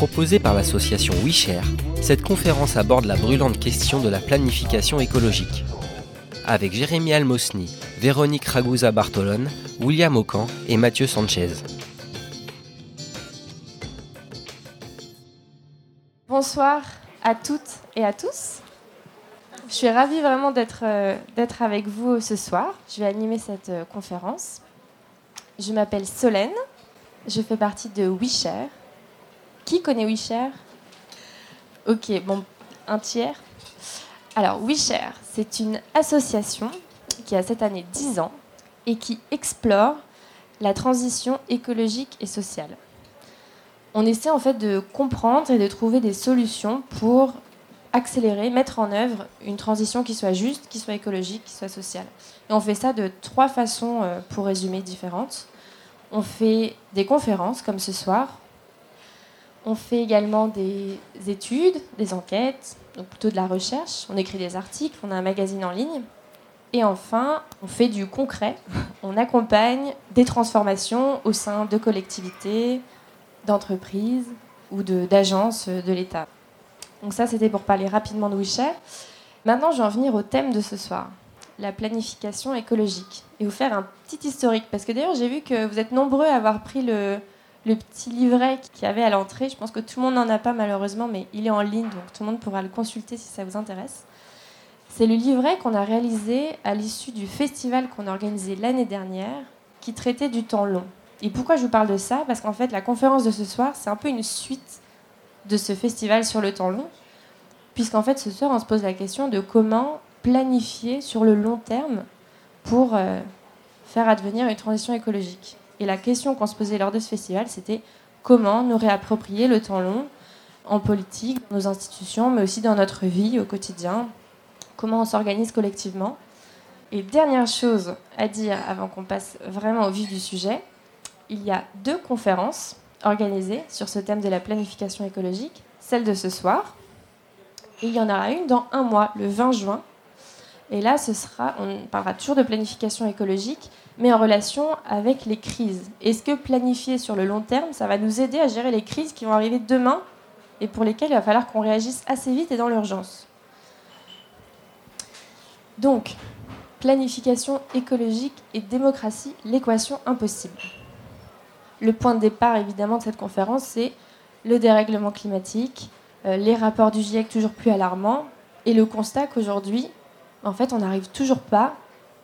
Proposée par l'association WeShare, cette conférence aborde la brûlante question de la planification écologique. Avec Jérémy Almosny, Véronique Ragusa Bartolone, William Ocan et Mathieu Sanchez. Bonsoir à toutes et à tous. Je suis ravie vraiment d'être euh, avec vous ce soir. Je vais animer cette euh, conférence. Je m'appelle Solène. Je fais partie de WeShare. Qui connaît WeShare Ok, bon, un tiers. Alors, WeShare, c'est une association qui a cette année 10 ans et qui explore la transition écologique et sociale. On essaie en fait de comprendre et de trouver des solutions pour accélérer, mettre en œuvre une transition qui soit juste, qui soit écologique, qui soit sociale. Et on fait ça de trois façons, euh, pour résumer, différentes. On fait des conférences comme ce soir, on fait également des études, des enquêtes, donc plutôt de la recherche. On écrit des articles, on a un magazine en ligne. Et enfin, on fait du concret. On accompagne des transformations au sein de collectivités, d'entreprises ou d'agences de, l'État. Donc ça, c'était pour parler rapidement de WeShare. Maintenant, je vais en venir au thème de ce soir, la planification écologique. Et vous faire un petit historique, parce que d'ailleurs, j'ai vu que vous êtes nombreux à avoir pris le, le petit livret qu'il y avait à l'entrée. Je pense que tout le monde n'en a pas malheureusement, mais il est en ligne, donc tout le monde pourra le consulter si ça vous intéresse. C'est le livret qu'on a réalisé à l'issue du festival qu'on a organisé l'année dernière, qui traitait du temps long. Et pourquoi je vous parle de ça? Parce qu'en fait, la conférence de ce soir, c'est un peu une suite de ce festival sur le temps long, puisqu'en fait, ce soir, on se pose la question de comment planifier sur le long terme pour euh, faire advenir une transition écologique. Et la question qu'on se posait lors de ce festival, c'était comment nous réapproprier le temps long en politique, dans nos institutions, mais aussi dans notre vie au quotidien, comment on s'organise collectivement. Et dernière chose à dire avant qu'on passe vraiment au vif du sujet, il y a deux conférences organisées sur ce thème de la planification écologique, celle de ce soir, et il y en aura une dans un mois, le 20 juin. Et là, ce sera, on parlera toujours de planification écologique, mais en relation avec les crises. Est-ce que planifier sur le long terme, ça va nous aider à gérer les crises qui vont arriver demain et pour lesquelles il va falloir qu'on réagisse assez vite et dans l'urgence? Donc, planification écologique et démocratie, l'équation impossible. Le point de départ, évidemment, de cette conférence, c'est le dérèglement climatique, euh, les rapports du GIEC toujours plus alarmants, et le constat qu'aujourd'hui, en fait, on n'arrive toujours pas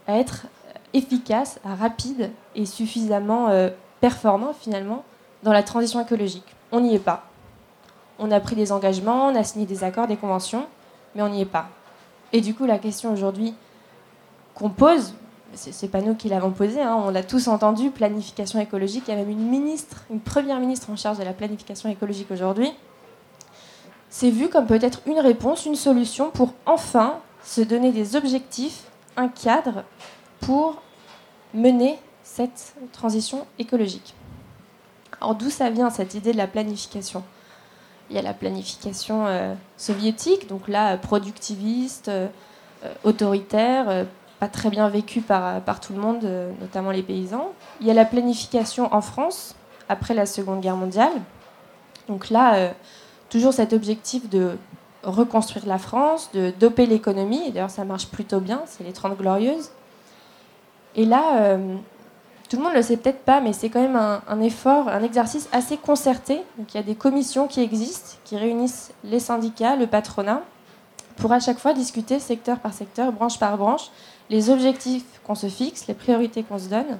à être efficace, rapide et suffisamment euh, performant finalement dans la transition écologique. On n'y est pas. On a pris des engagements, on a signé des accords, des conventions, mais on n'y est pas. Et du coup, la question aujourd'hui qu'on pose, c'est pas nous qui l'avons posée, hein, on l'a tous entendu, planification écologique. Il y a même une ministre, une première ministre en charge de la planification écologique aujourd'hui. C'est vu comme peut-être une réponse, une solution pour enfin se donner des objectifs, un cadre pour mener cette transition écologique. Alors d'où ça vient cette idée de la planification? Il y a la planification euh, soviétique, donc là productiviste, euh, autoritaire, euh, pas très bien vécue par, par tout le monde, notamment les paysans. Il y a la planification en France, après la Seconde Guerre mondiale. Donc là, toujours cet objectif de reconstruire la France, de doper l'économie, et d'ailleurs ça marche plutôt bien, c'est les 30 glorieuses. Et là, euh, tout le monde ne le sait peut-être pas, mais c'est quand même un, effort, un exercice assez concerté. Donc il y a des commissions qui existent, qui réunissent les syndicats, le patronat, pour à chaque fois discuter secteur par secteur, branche par branche, les objectifs qu'on se fixe, les priorités qu'on se donne,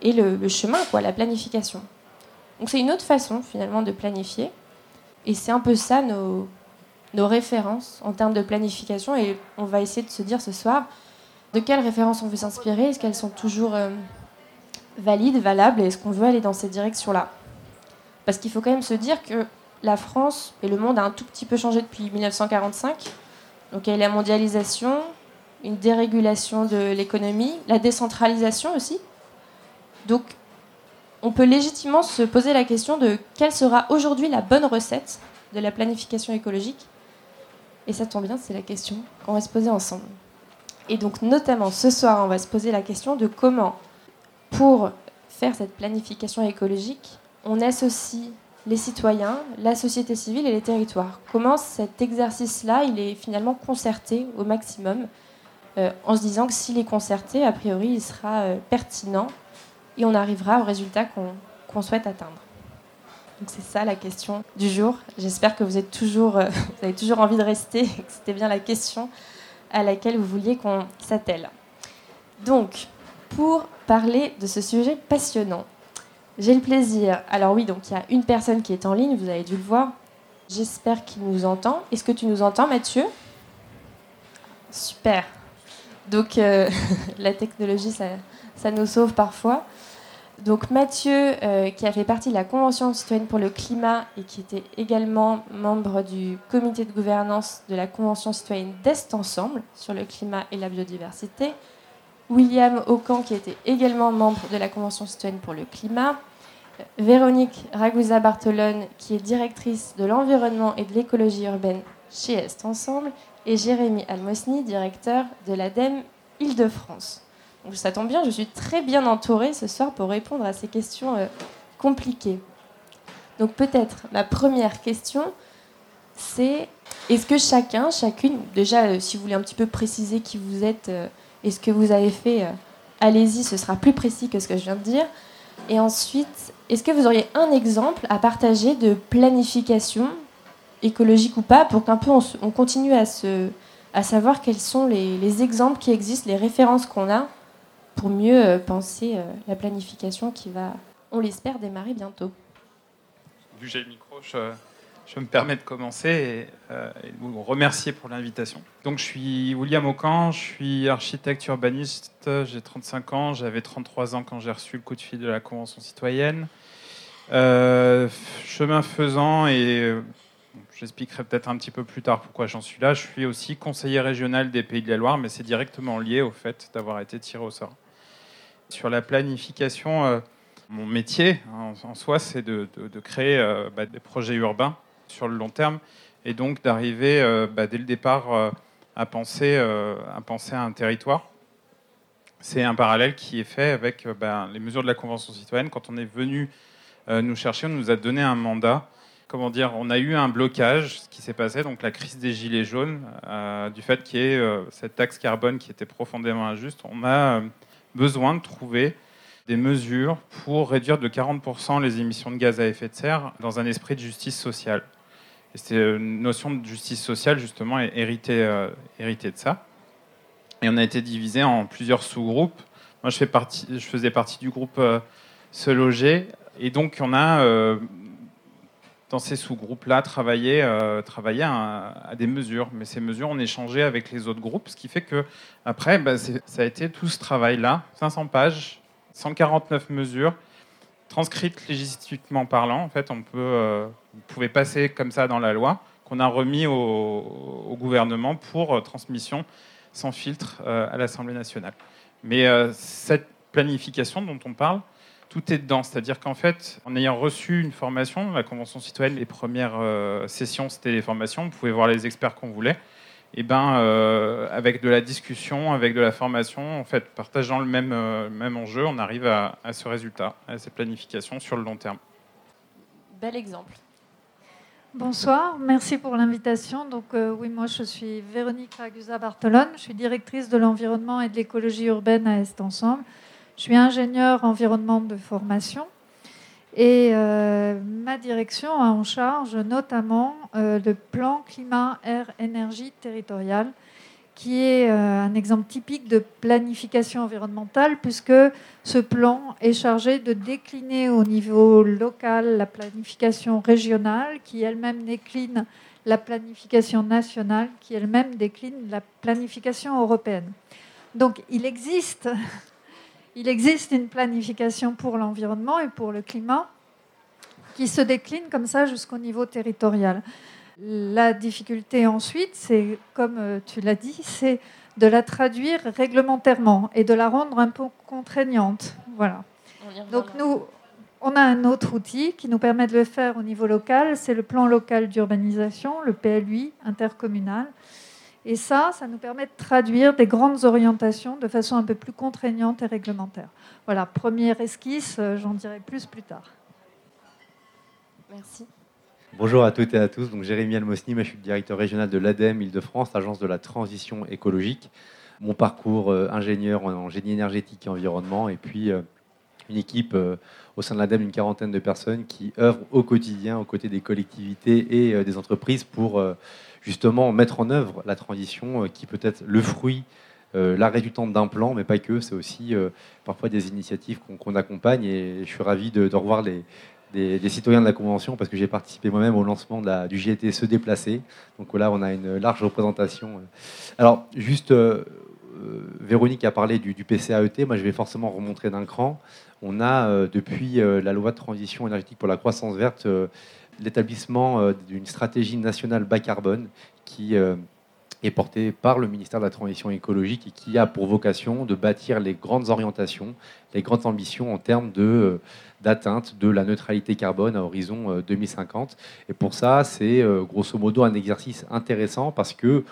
et le, chemin, quoi, la planification. Donc c'est une autre façon finalement de planifier. Et c'est un peu ça nos, nos références en termes de planification. Et on va essayer de se dire ce soir, de quelles références on veut s'inspirer? Est-ce qu'elles sont toujours euh, valides, valables? Et est-ce qu'on veut aller dans cette direction-là? Parce qu'il faut quand même se dire que la France et le monde a un tout petit peu changé depuis 1945. Donc il y a la mondialisation, une dérégulation de l'économie, la décentralisation aussi. Donc on peut légitimement se poser la question de quelle sera aujourd'hui la bonne recette de la planification écologique. Et ça tombe bien, c'est la question qu'on va se poser ensemble. Et donc notamment ce soir, on va se poser la question de comment, pour faire cette planification écologique, on associe les citoyens, la société civile et les territoires. Comment cet exercice-là, il est finalement concerté au maximum, euh, en se disant que s'il est concerté, a priori, il sera euh, pertinent et on arrivera au résultat qu'on souhaite atteindre. Donc c'est ça la question du jour. J'espère que vous, euh, avez toujours envie de rester, c'était bien la question à laquelle vous vouliez qu'on s'attelle. Donc, pour parler de ce sujet passionnant, j'ai le plaisir. Alors oui, donc il y a une personne qui est en ligne, vous avez dû le voir. J'espère qu'il nous entend. Est-ce que tu nous entends, Mathieu? Super. Donc euh, la technologie, ça, nous sauve parfois. Donc Mathieu, euh, qui a fait partie de la Convention citoyenne pour le climat et qui était également membre du comité de gouvernance de la Convention citoyenne d'Est Ensemble sur le climat et la biodiversité. William Aucan, qui était également membre de la Convention citoyenne pour le climat. Véronique Ragusa-Bartolone, qui est directrice de l'environnement et de l'écologie urbaine chez Est Ensemble. Et Jérémy Almosny, directeur de l'ADEME Île-de-France ça tombe bien, je suis très bien entourée ce soir pour répondre à ces questions euh, compliquées. Donc peut-être ma première question, c'est est-ce que chacun, chacune, déjà euh, si vous voulez un petit peu préciser qui vous êtes euh, et ce que vous avez fait, allez-y, ce sera plus précis que ce que je viens de dire. Et ensuite, est-ce que vous auriez un exemple à partager de planification, écologique ou pas, pour qu'un peu on, continue à, se, à savoir quels sont les exemples qui existent, les références qu'on a pour mieux euh, penser euh, la planification qui va, on l'espère, démarrer bientôt. Vu que j'ai le micro, je, me permets de commencer et, euh, vous remercier pour l'invitation. Donc, je suis William Aucan, je suis architecte urbaniste, j'ai 35 ans, j'avais 33 ans quand j'ai reçu le coup de fil de la Convention citoyenne. chemin faisant, et j'expliquerai peut-être un petit peu plus tard pourquoi j'en suis là, je suis aussi conseiller régional des Pays de la Loire, mais c'est directement lié au fait d'avoir été tiré au sort. Sur la planification, euh, mon métier hein, en, soi, c'est de, créer euh, bah, des projets urbains sur le long terme et donc d'arriver euh, bah, dès le départ à, penser, à penser un territoire. C'est un parallèle qui est fait avec bah, les mesures de la Convention citoyenne. Quand on est venu nous chercher, on nous a donné un mandat comment dire, on a eu un blocage, ce qui s'est passé, donc la crise des gilets jaunes, du fait qu'il y ait cette taxe carbone qui était profondément injuste. On a besoin de trouver des mesures pour réduire de 40% les émissions de gaz à effet de serre dans un esprit de justice sociale. Et c'est une notion de justice sociale, justement, héritée, euh, héritée de ça. Et on a été divisé en plusieurs sous-groupes. Moi, je, faisais partie du groupe euh, Se Loger. Et donc, on a euh, dans ces sous-groupes-là, travailler, euh, à, des mesures. Mais ces mesures, on échangeait avec les autres groupes, ce qui fait que après, bah, ça a été tout ce travail-là, 500 pages, 149 mesures, transcrites législatiquement parlant. En fait, on peut, euh, vous pouvez passer comme ça dans la loi, qu'on a remis au, gouvernement pour euh, transmission sans filtre à l'Assemblée nationale. Mais cette planification dont on parle, tout est dedans. C'est-à-dire qu'en fait, en ayant reçu une formation, la Convention citoyenne, les premières euh, sessions, c'était les formations, on pouvait voir les experts qu'on voulait. Et ben, euh, avec de la discussion, avec de la formation, en fait, partageant le même, euh, même enjeu, on arrive à, ce résultat, à cette planification sur le long terme. Bel exemple. Bonsoir, merci pour l'invitation. Donc oui, moi je suis Véronique Ragusa-Bartolone, je suis directrice de l'environnement et de l'écologie urbaine à Est Ensemble. Je suis ingénieur environnement de formation et euh, ma direction a en charge notamment euh, le plan climat, air, énergie territorial, qui est euh, un exemple typique de planification environnementale, puisque ce plan est chargé de décliner au niveau local la planification régionale, qui elle-même décline la planification nationale, qui elle-même décline la planification européenne. Donc il existe il existe une planification pour l'environnement et pour le climat qui se décline comme ça jusqu'au niveau territorial. La difficulté ensuite, c'est, comme tu l'as dit, c'est de la traduire réglementairement et de la rendre un peu contraignante. Voilà. Donc nous, on a un autre outil qui nous permet de le faire au niveau local, c'est le plan local d'urbanisation, le PLUI intercommunal. Et ça, ça nous permet de traduire des grandes orientations de façon un peu plus contraignante et réglementaire. Voilà, première esquisse, euh, j'en dirai plus plus tard. Merci. Bonjour à toutes et à tous. Donc, Jérémy Almosny, je suis le directeur régional de l'ADEME Île-de-France, agence de la transition écologique. Mon parcours euh, ingénieur en génie énergétique et environnement, et puis euh, une équipe au sein de l'ADEME, une quarantaine de personnes qui œuvrent au quotidien aux côtés des collectivités et des entreprises pour justement mettre en œuvre la transition euh, qui peut être le fruit euh, la résultante d'un plan, mais pas que, c'est aussi euh, parfois des initiatives qu'on accompagne et je suis ravi de, revoir les, des, citoyens de la Convention parce que j'ai participé moi-même au lancement de la, du GT Se Déplacer. Donc là, on a une large représentation. Alors, juste, Véronique a parlé du, du, PCAET, moi je vais forcément remontrer d'un cran. On a, depuis la loi de transition énergétique pour la croissance verte, l'établissement euh, d'une stratégie nationale bas carbone qui euh, est portée par le ministère de la Transition écologique et qui a pour vocation de bâtir les grandes orientations, les grandes ambitions en termes euh, d'atteinte de la neutralité carbone à horizon 2050. Et pour ça, c'est grosso modo un exercice intéressant parce que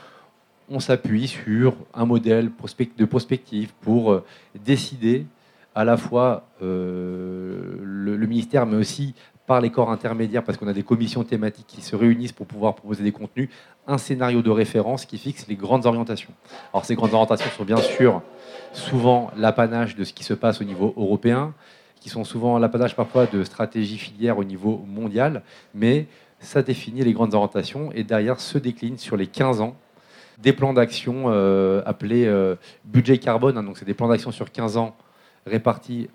on s'appuie sur un modèle de prospective pour décider à la fois le, ministère, mais aussi par les corps intermédiaires, parce qu'on a des commissions thématiques qui se réunissent pour pouvoir proposer des contenus, un scénario de référence qui fixe les grandes orientations. Alors ces grandes orientations sont bien sûr souvent l'apanage de ce qui se passe au niveau européen, qui sont souvent l'apanage parfois de stratégies filières au niveau mondial, mais ça définit les grandes orientations et derrière se décline sur les 15 ans des plans d'action euh, appelés euh, budget carbone. Hein. donc c'est des plans d'action sur 15 ans répartis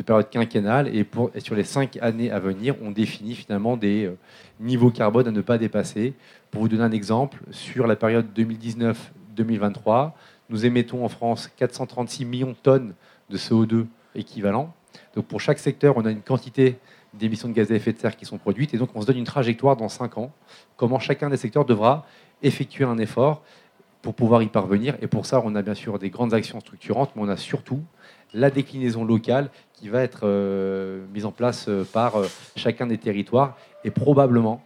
de période quinquennale et, pour, sur les cinq années à venir, on définit finalement des euh, niveaux carbone à ne pas dépasser. Pour vous donner un exemple, sur la période 2019-2023, nous émettons en France 436 millions de tonnes de CO2 équivalent. Donc pour chaque secteur, on a une quantité d'émissions de gaz à effet de serre qui sont produites et donc on se donne une trajectoire dans cinq ans, comment chacun des secteurs devra effectuer un effort pour pouvoir y parvenir. Et pour ça, on a bien sûr des grandes actions structurantes, mais on a surtout la déclinaison locale qui va être euh, mise en place euh, par euh, chacun des territoires. Et probablement,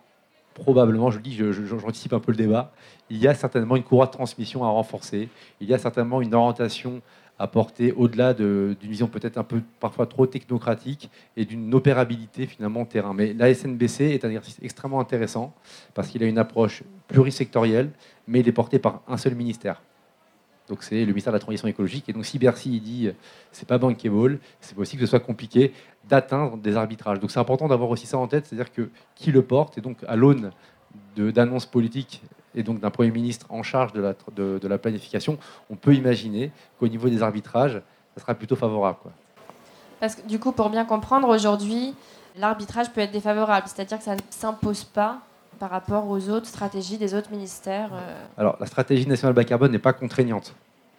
probablement, je dis, j'anticipe un peu le débat, il y a certainement une courroie de transmission à renforcer, il y a certainement une orientation à porter au-delà d'une vision peut-être un peu parfois trop technocratique et d'une opérabilité finalement terrain. Mais la SNBC est un exercice extrêmement intéressant parce qu'il a une approche plurisectorielle, mais il est porté par un seul ministère. Donc c'est le ministère de la Transition écologique. Et donc si Bercy dit c'est pas bankable, c'est possible que ce soit compliqué d'atteindre des arbitrages. Donc c'est important d'avoir aussi ça en tête, c'est-à-dire que qui le porte, et donc à l'aune d'annonces politiques et donc d'un Premier ministre en charge de la, de, la planification, on peut imaginer qu'au niveau des arbitrages, ça sera plutôt favorable. Parce que du coup, pour bien comprendre, aujourd'hui, l'arbitrage peut être défavorable, c'est-à-dire que ça ne s'impose pas par rapport aux autres stratégies des autres ministères euh. Alors, la stratégie nationale bas carbone n'est pas contraignante.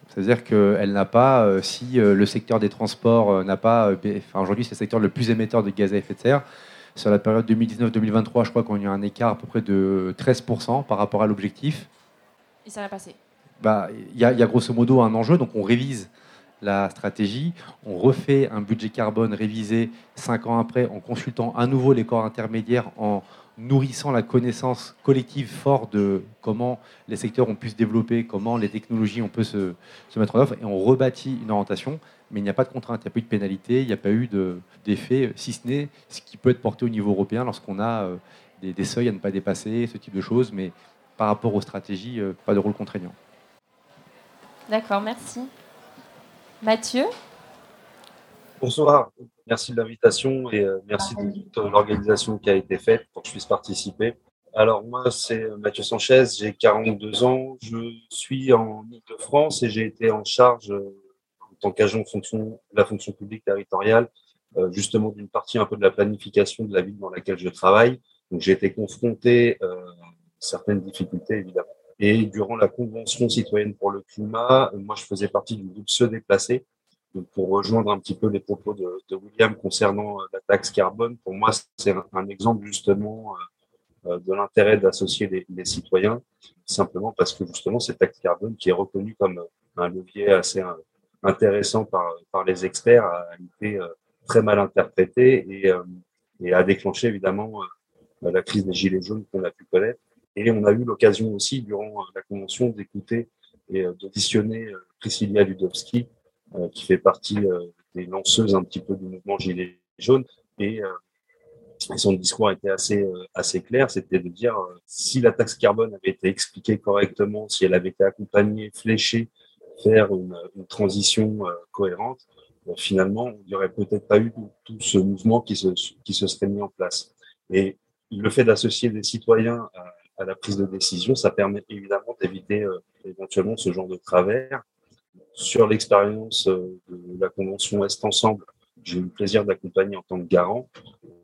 C'est-à-dire qu'elle n'a pas, euh, si euh, le secteur des transports n'a pas, enfin aujourd'hui c'est le secteur le plus émetteur de gaz à effet de serre, sur la période 2019-2023, je crois qu'on a eu un écart à peu près de 13% par rapport à l'objectif. Et ça va passer bah, Il y, a grosso modo un enjeu, donc on révise la stratégie, on refait un budget carbone révisé cinq ans après en consultant à nouveau les corps intermédiaires, en nourrissant la connaissance collective forte de comment les secteurs ont pu se développer, comment les technologies ont pu se, mettre en œuvre, et on rebâtit une orientation, mais il n'y a pas de contrainte, il n'y a pas eu de pénalité, il n'y a pas eu d'effet, si ce n'est ce qui peut être porté au niveau européen lorsqu'on a euh, des, seuils à ne pas dépasser, ce type de choses, mais par rapport aux stratégies, euh, pas de rôle contraignant. D'accord, merci. Mathieu? Bonsoir, merci de l'invitation et euh, merci de toute l'organisation qui a été faite pour que je puisse participer. Alors moi, c'est Mathieu Sanchez, j'ai 42 ans, je suis en Ile-de-France et j'ai été en charge euh, en tant qu'agent de fonction, la fonction publique territoriale, euh, justement d'une partie un peu de la planification de la ville dans laquelle je travaille. Donc j'ai été confronté à certaines difficultés évidemment. Et durant la Convention citoyenne pour le climat, moi je faisais partie du groupe Se déplacer, pour rejoindre un petit peu les propos de, William concernant euh, la taxe carbone, pour moi, c'est un, exemple justement de l'intérêt d'associer les, citoyens, simplement parce que justement cet taxe carbone qui est reconnu comme un levier assez intéressant par, les experts a été très mal interprété et, et a déclenché évidemment la crise des gilets jaunes qu'on a pu connaître. Et on a eu l'occasion aussi, durant la convention, d'écouter et d'auditionner Priscilla Ludowski, qui fait partie des lanceuses un petit peu du mouvement Gilets jaunes. Et, son discours était assez, assez clair, c'était de dire si la taxe carbone avait été expliquée correctement, si elle avait été accompagnée, fléchée faire une, transition cohérente, finalement, il n'y aurait peut-être pas eu tout ce mouvement qui se, qui se serait mis en place. Et le fait d'associer des citoyens à, la prise de décision, ça permet évidemment d'éviter euh, éventuellement ce genre de travers. Sur l'expérience euh, de la Convention Est Ensemble, j'ai eu le plaisir d'accompagner en tant que garant.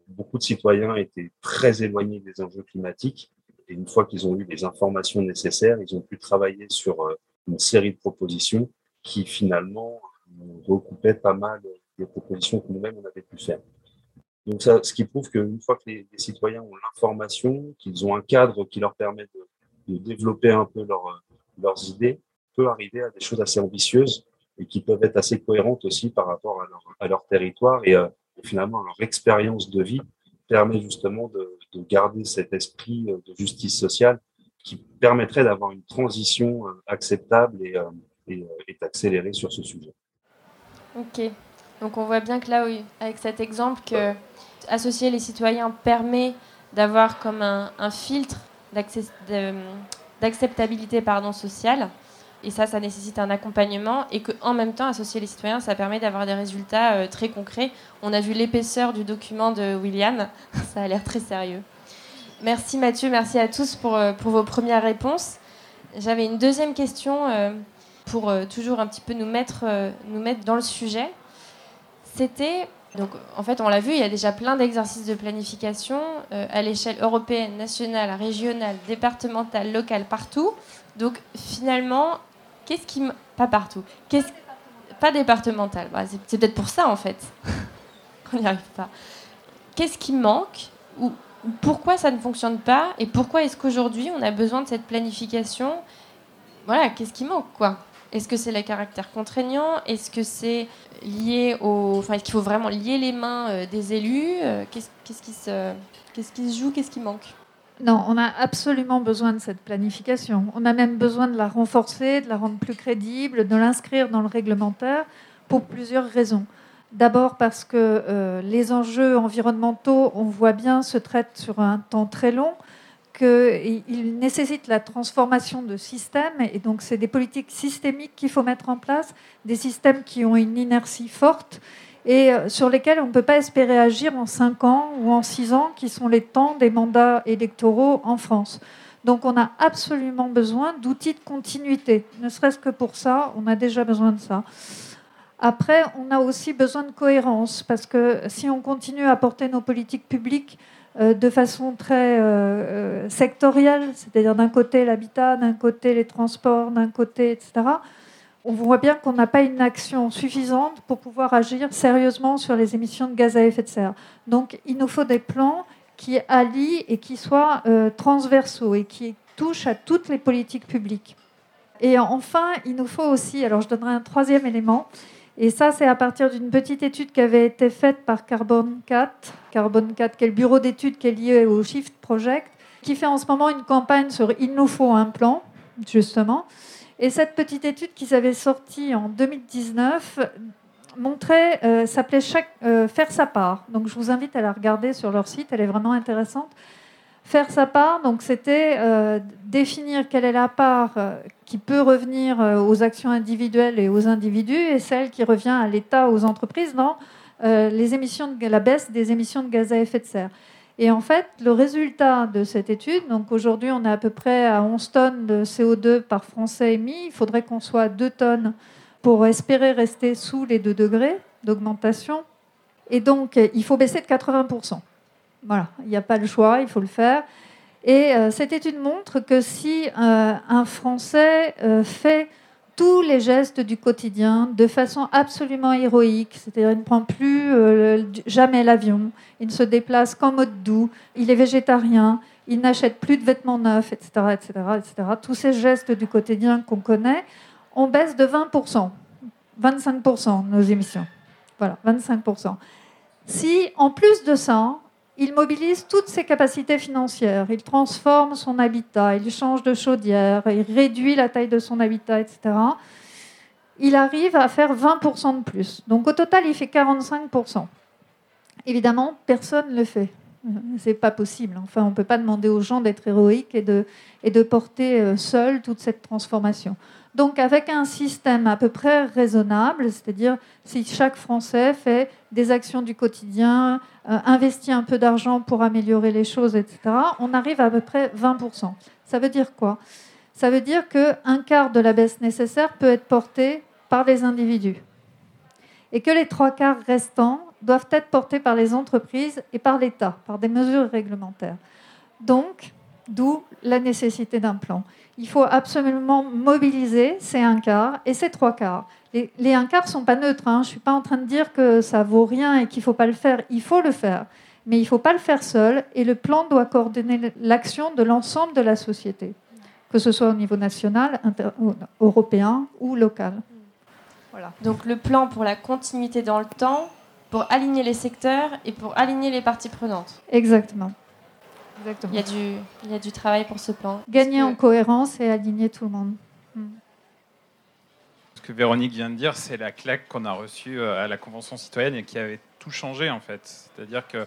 Beaucoup de citoyens étaient très éloignés des enjeux climatiques. Et une fois qu'ils ont eu les informations nécessaires, ils ont pu travailler sur euh, une série de propositions qui finalement recoupaient pas mal des propositions que nous-mêmes on avait pu faire. Donc ça, ce qui prouve qu'une fois que les, citoyens ont l'information, qu'ils ont un cadre qui leur permet de, développer un peu leur, leurs idées, peut arriver à des choses assez ambitieuses et qui peuvent être assez cohérentes aussi par rapport à leur, à leur territoire et, euh, finalement leur expérience de vie permet justement de, de, garder cet esprit euh, de justice sociale qui permettrait d'avoir une transition euh, acceptable et, et, et accélérée sur ce sujet. Ok. Donc on voit bien que là, oui, avec cet exemple, que associer les citoyens permet d'avoir comme un, filtre d'acceptabilité pardon, sociale. Et ça, ça nécessite un accompagnement. Et qu'en même temps, associer les citoyens, ça permet d'avoir des résultats euh, très concrets. On a vu l'épaisseur du document de William. ça a l'air très sérieux. Merci Mathieu, merci à tous pour, euh, pour vos premières réponses. J'avais une deuxième question euh, pour toujours un petit peu nous mettre, nous mettre dans le sujet. C'était donc, en fait, on l'a vu, il y a déjà plein d'exercices de planification à l'échelle européenne, nationale, régionale, départementale, locale, partout. Donc, finalement, qu'est-ce qui. Pas partout. Qu'est-ce... Pas départemental. Bah, c'est, peut-être pour ça, en fait, qu'on n'y arrive pas. Qu'est-ce qui manque ou, pourquoi ça ne fonctionne pas Et pourquoi est-ce qu'aujourd'hui, on a besoin de cette planification? Voilà, qu'est-ce qui manque, quoi? Est-ce que c'est le caractère contraignant Est-ce que c'est lié au. Enfin, est-ce qu'il faut vraiment lier les mains euh, des élus? Euh, qu'est-ce, qui se... qu'est-ce qui se joue? Qu'est-ce qui manque? Non, on a absolument besoin de cette planification. On a même besoin de la renforcer, de la rendre plus crédible, de l'inscrire dans le réglementaire pour plusieurs raisons. D'abord parce que euh, les enjeux environnementaux, on voit bien, se traitent sur un temps très long qu'il nécessite la transformation de systèmes, et donc c'est des politiques systémiques qu'il faut mettre en place, des systèmes qui ont une inertie forte et euh, sur lesquels on ne peut pas espérer agir en 5 ans ou en 6 ans, qui sont les temps des mandats électoraux en France. Donc on a absolument besoin d'outils de continuité. Ne serait-ce que pour ça, on a déjà besoin de ça. Après, on a aussi besoin de cohérence, parce que si on continue à porter nos politiques publiques euh, de façon très euh, sectorielle, c'est-à-dire d'un côté l'habitat, d'un côté les transports, d'un côté, etc., on voit bien qu'on n'a pas une action suffisante pour pouvoir agir sérieusement sur les émissions de gaz à effet de serre. Donc il nous faut des plans qui allient et qui soient transversaux et qui touchent à toutes les politiques publiques. Et enfin, il nous faut aussi, alors je donnerai un troisième élément, et ça, c'est à partir d'une petite étude qui avait été faite par Carbon 4, Carbon 4, qui est le bureau d'études qui est lié au Shift Project, qui fait en ce moment une campagne sur Il nous faut un plan, justement. Et cette petite étude qui s'avait sortie en 2019 montrait, euh, s'appelait euh, Faire sa part. Donc je vous invite à la regarder sur leur site, elle est vraiment intéressante. Faire sa part, donc c'était euh, définir quelle est la part qui peut revenir aux actions individuelles et aux individus et celle qui revient à l'État, aux entreprises dans les émissions de, la baisse des émissions de gaz à effet de serre. Et en fait, le résultat de cette étude, donc aujourd'hui on est à peu près à 11 tonnes de CO2 par Français émis, il faudrait qu'on soit à 2 tonnes pour espérer rester sous les 2 degrés d'augmentation. Et donc il faut baisser de 80%. Voilà, il n'y a pas le choix, il faut le faire. Et euh, cette étude montre que si euh, un Français euh, fait tous les gestes du quotidien de façon absolument héroïque, c'est-à-dire il ne prend plus jamais l'avion, il ne se déplace qu'en mode doux, il est végétarien, ils n'achètent plus de vêtements neufs, etc., etc., etc. Tous ces gestes du quotidien qu'on connaît, on baisse de 20%, 25% nos émissions. Voilà, 25%. Si, en plus de ça, il mobilise toutes ses capacités financières, il transforme son habitat, il change de chaudière, il réduit la taille de son habitat, etc., il arrive à faire 20% de plus. Donc au total, il fait 45%. Évidemment, personne ne le fait. C'est pas possible. Enfin, on ne peut pas demander aux gens d'être héroïques et de, et de porter euh, seuls toute cette transformation. Donc, avec un système à peu près raisonnable, c'est-à-dire si chaque Français fait des actions du quotidien, euh, investit un peu d'argent pour améliorer les choses, etc., on arrive à, à peu près 20%. Ça veut dire quoi? Ça veut dire qu'un quart de la baisse nécessaire peut être porté par les individus et que les trois quarts restants doivent être portés par les entreprises et par l'État, par des mesures réglementaires. Donc, d'où la nécessité d'un plan. Il faut absolument mobiliser ces un quart et ces trois quarts. Les, les un quart ne sont pas neutres. Hein. Je ne suis pas en train de dire que ça vaut rien et qu'il ne faut pas le faire. Il faut le faire. Mais il ne faut pas le faire seul et le plan doit coordonner l'action de l'ensemble de la société, que ce soit au niveau national, européen ou local. Voilà. Donc le plan pour la continuité dans le temps, pour aligner les secteurs et pour aligner les parties prenantes. Exactement. Il, y a du, il y a du travail pour ce plan. Gagner en cohérence et aligner tout le monde. Hmm. Ce que Véronique vient de dire, c'est la claque qu'on a reçue euh, à la Convention citoyenne et qui avait tout changé en fait. C'est-à-dire que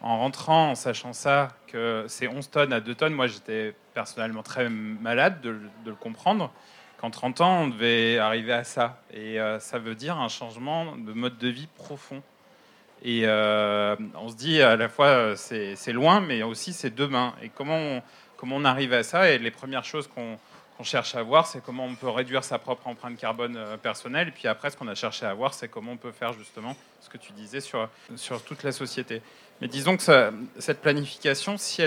en rentrant, en sachant ça, que c'est 11 tonnes à 2 tonnes, moi j'étais personnellement très malade de, de, le comprendre. Qu'en 30 ans, on devait arriver à ça. Et euh, ça veut dire un changement de mode de vie profond. Et euh, on se dit à la fois c'est loin, mais aussi c'est demain. Et comment on, arrive à ça? Et les premières choses qu'on cherche à voir, c'est comment on peut réduire sa propre empreinte carbone euh, personnelle. Et puis après, ce qu'on a cherché à voir, c'est comment on peut faire justement ce que tu disais sur, sur toute la société. Mais disons que cette planification, si,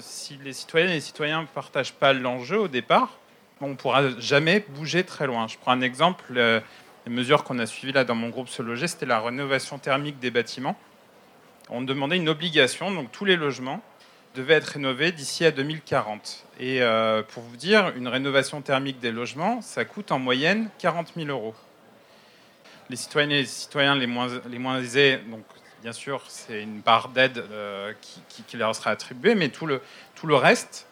si les citoyennes et les citoyens ne partagent pas l'enjeu au départ, on ne pourra jamais bouger très loin. Je prends un exemple. Les mesures qu'on a suivies là dans mon groupe Se Loger, c'était la rénovation thermique des bâtiments. On demandait une obligation, donc tous les logements devaient être rénovés d'ici à 2040. Et euh, pour vous dire, une rénovation thermique des logements, ça coûte en moyenne 40 000 euros. Les citoyennes et les citoyens les moins, aisés, donc bien sûr, c'est une part d'aide euh, qui, qui, leur sera attribuée, mais tout le, tout le reste,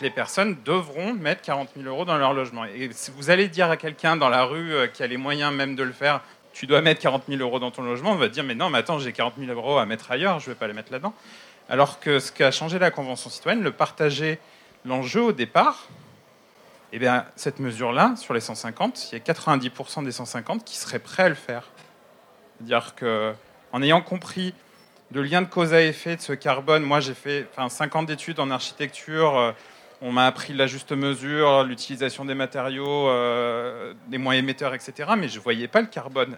les personnes devront mettre 40 000 euros dans leur logement. Et si vous allez dire à quelqu'un dans la rue euh, qui a les moyens même de le faire, tu dois mettre 40 000 euros dans ton logement, on va dire, mais non, mais attends, j'ai 40 000 euros à mettre ailleurs, je ne vais pas les mettre là-dedans. Alors que ce qu'a changé la Convention citoyenne, le partager l'enjeu au départ, eh bien, cette mesure-là, sur les 150, il y a 90% des 150 qui seraient prêts à le faire. C'est-à-dire qu'en ayant compris le lien de cause à effet de ce carbone, moi j'ai fait enfin, 5 ans d'études en architecture, euh, on m'a appris la juste mesure, l'utilisation des matériaux, euh, des moins émetteurs, etc. Mais je ne voyais pas le carbone.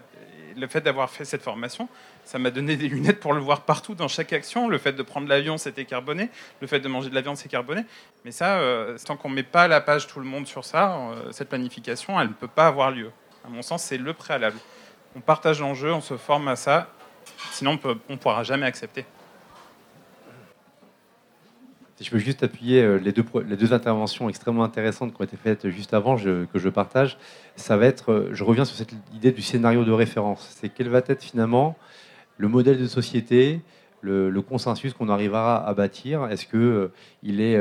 le fait d'avoir fait cette formation, ça m'a donné des lunettes pour le voir partout dans chaque action. Le fait de prendre l'avion, c'était carboné. Le fait de manger de la viande, c'est carboné. Mais ça, euh, tant qu'on ne met pas la page tout le monde sur ça, euh, cette planification, elle ne peut pas avoir lieu. À mon sens, c'est le préalable. On partage l'enjeu, on se forme à ça. Sinon, on ne pourra jamais accepter. Je peux juste appuyer euh, les deux, interventions extrêmement intéressantes qui ont été faites juste avant, que je partage, ça va être, euh, je reviens sur cette idée du scénario de référence. C'est quel va être finalement le modèle de société, le, consensus qu'on arrivera à bâtir? Est-ce qu'il euh, il est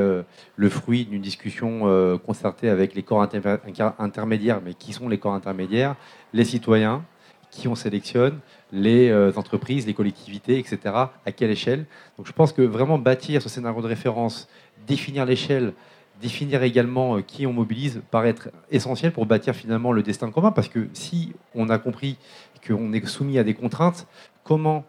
le fruit d'une discussion concertée avec les corps intermédiaires Mais qui sont les corps intermédiaires? Les citoyens, qui on sélectionne, les euh, entreprises, les collectivités, etc. À quelle échelle Donc je pense que vraiment bâtir ce scénario de référence, définir l'échelle, définir également euh, qui on mobilise, paraît être essentiel pour bâtir finalement le destin commun. Parce que si on a compris qu'on est soumis à des contraintes, comment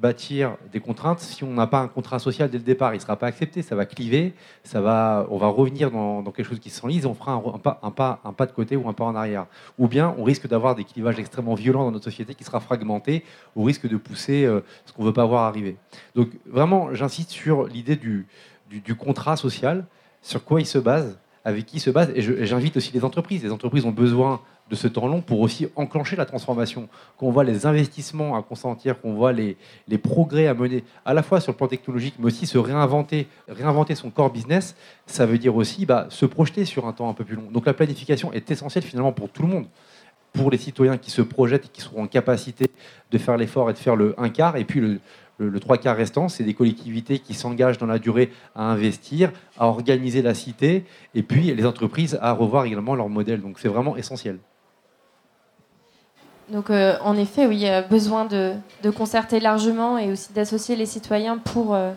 bâtir des contraintes si on n'a pas un contrat social dès le départ. Il ne sera pas accepté, ça va cliver, ça va, on va revenir dans, quelque chose qui s'enlise, on fera un, pas, un, pas, un pas de côté ou un pas en arrière. Ou bien on risque d'avoir des clivages extrêmement violents dans notre société qui sera fragmenté, au risque de pousser euh, ce qu'on ne veut pas voir arriver. Donc vraiment, j'insiste sur l'idée du, du, contrat social, sur quoi il se base, avec qui il se base, et j'invite aussi les entreprises. Les entreprises ont besoin de ce temps long pour aussi enclencher la transformation. Qu'on voit les investissements à consentir, qu'on voit les, les, progrès à mener, à la fois sur le plan technologique, mais aussi se réinventer, réinventer son core business, ça veut dire aussi bah, se projeter sur un temps un peu plus long. Donc la planification est essentielle finalement pour tout le monde pour les citoyens qui se projettent et qui seront en capacité de faire l'effort et de faire le un quart, et puis le, le, trois quarts restant, c'est des collectivités qui s'engagent dans la durée à investir, à organiser la cité, et puis les entreprises à revoir également leur modèle. Donc c'est vraiment essentiel. Donc euh, en effet, oui, il y a besoin de, concerter largement et aussi d'associer les citoyens pour, euh,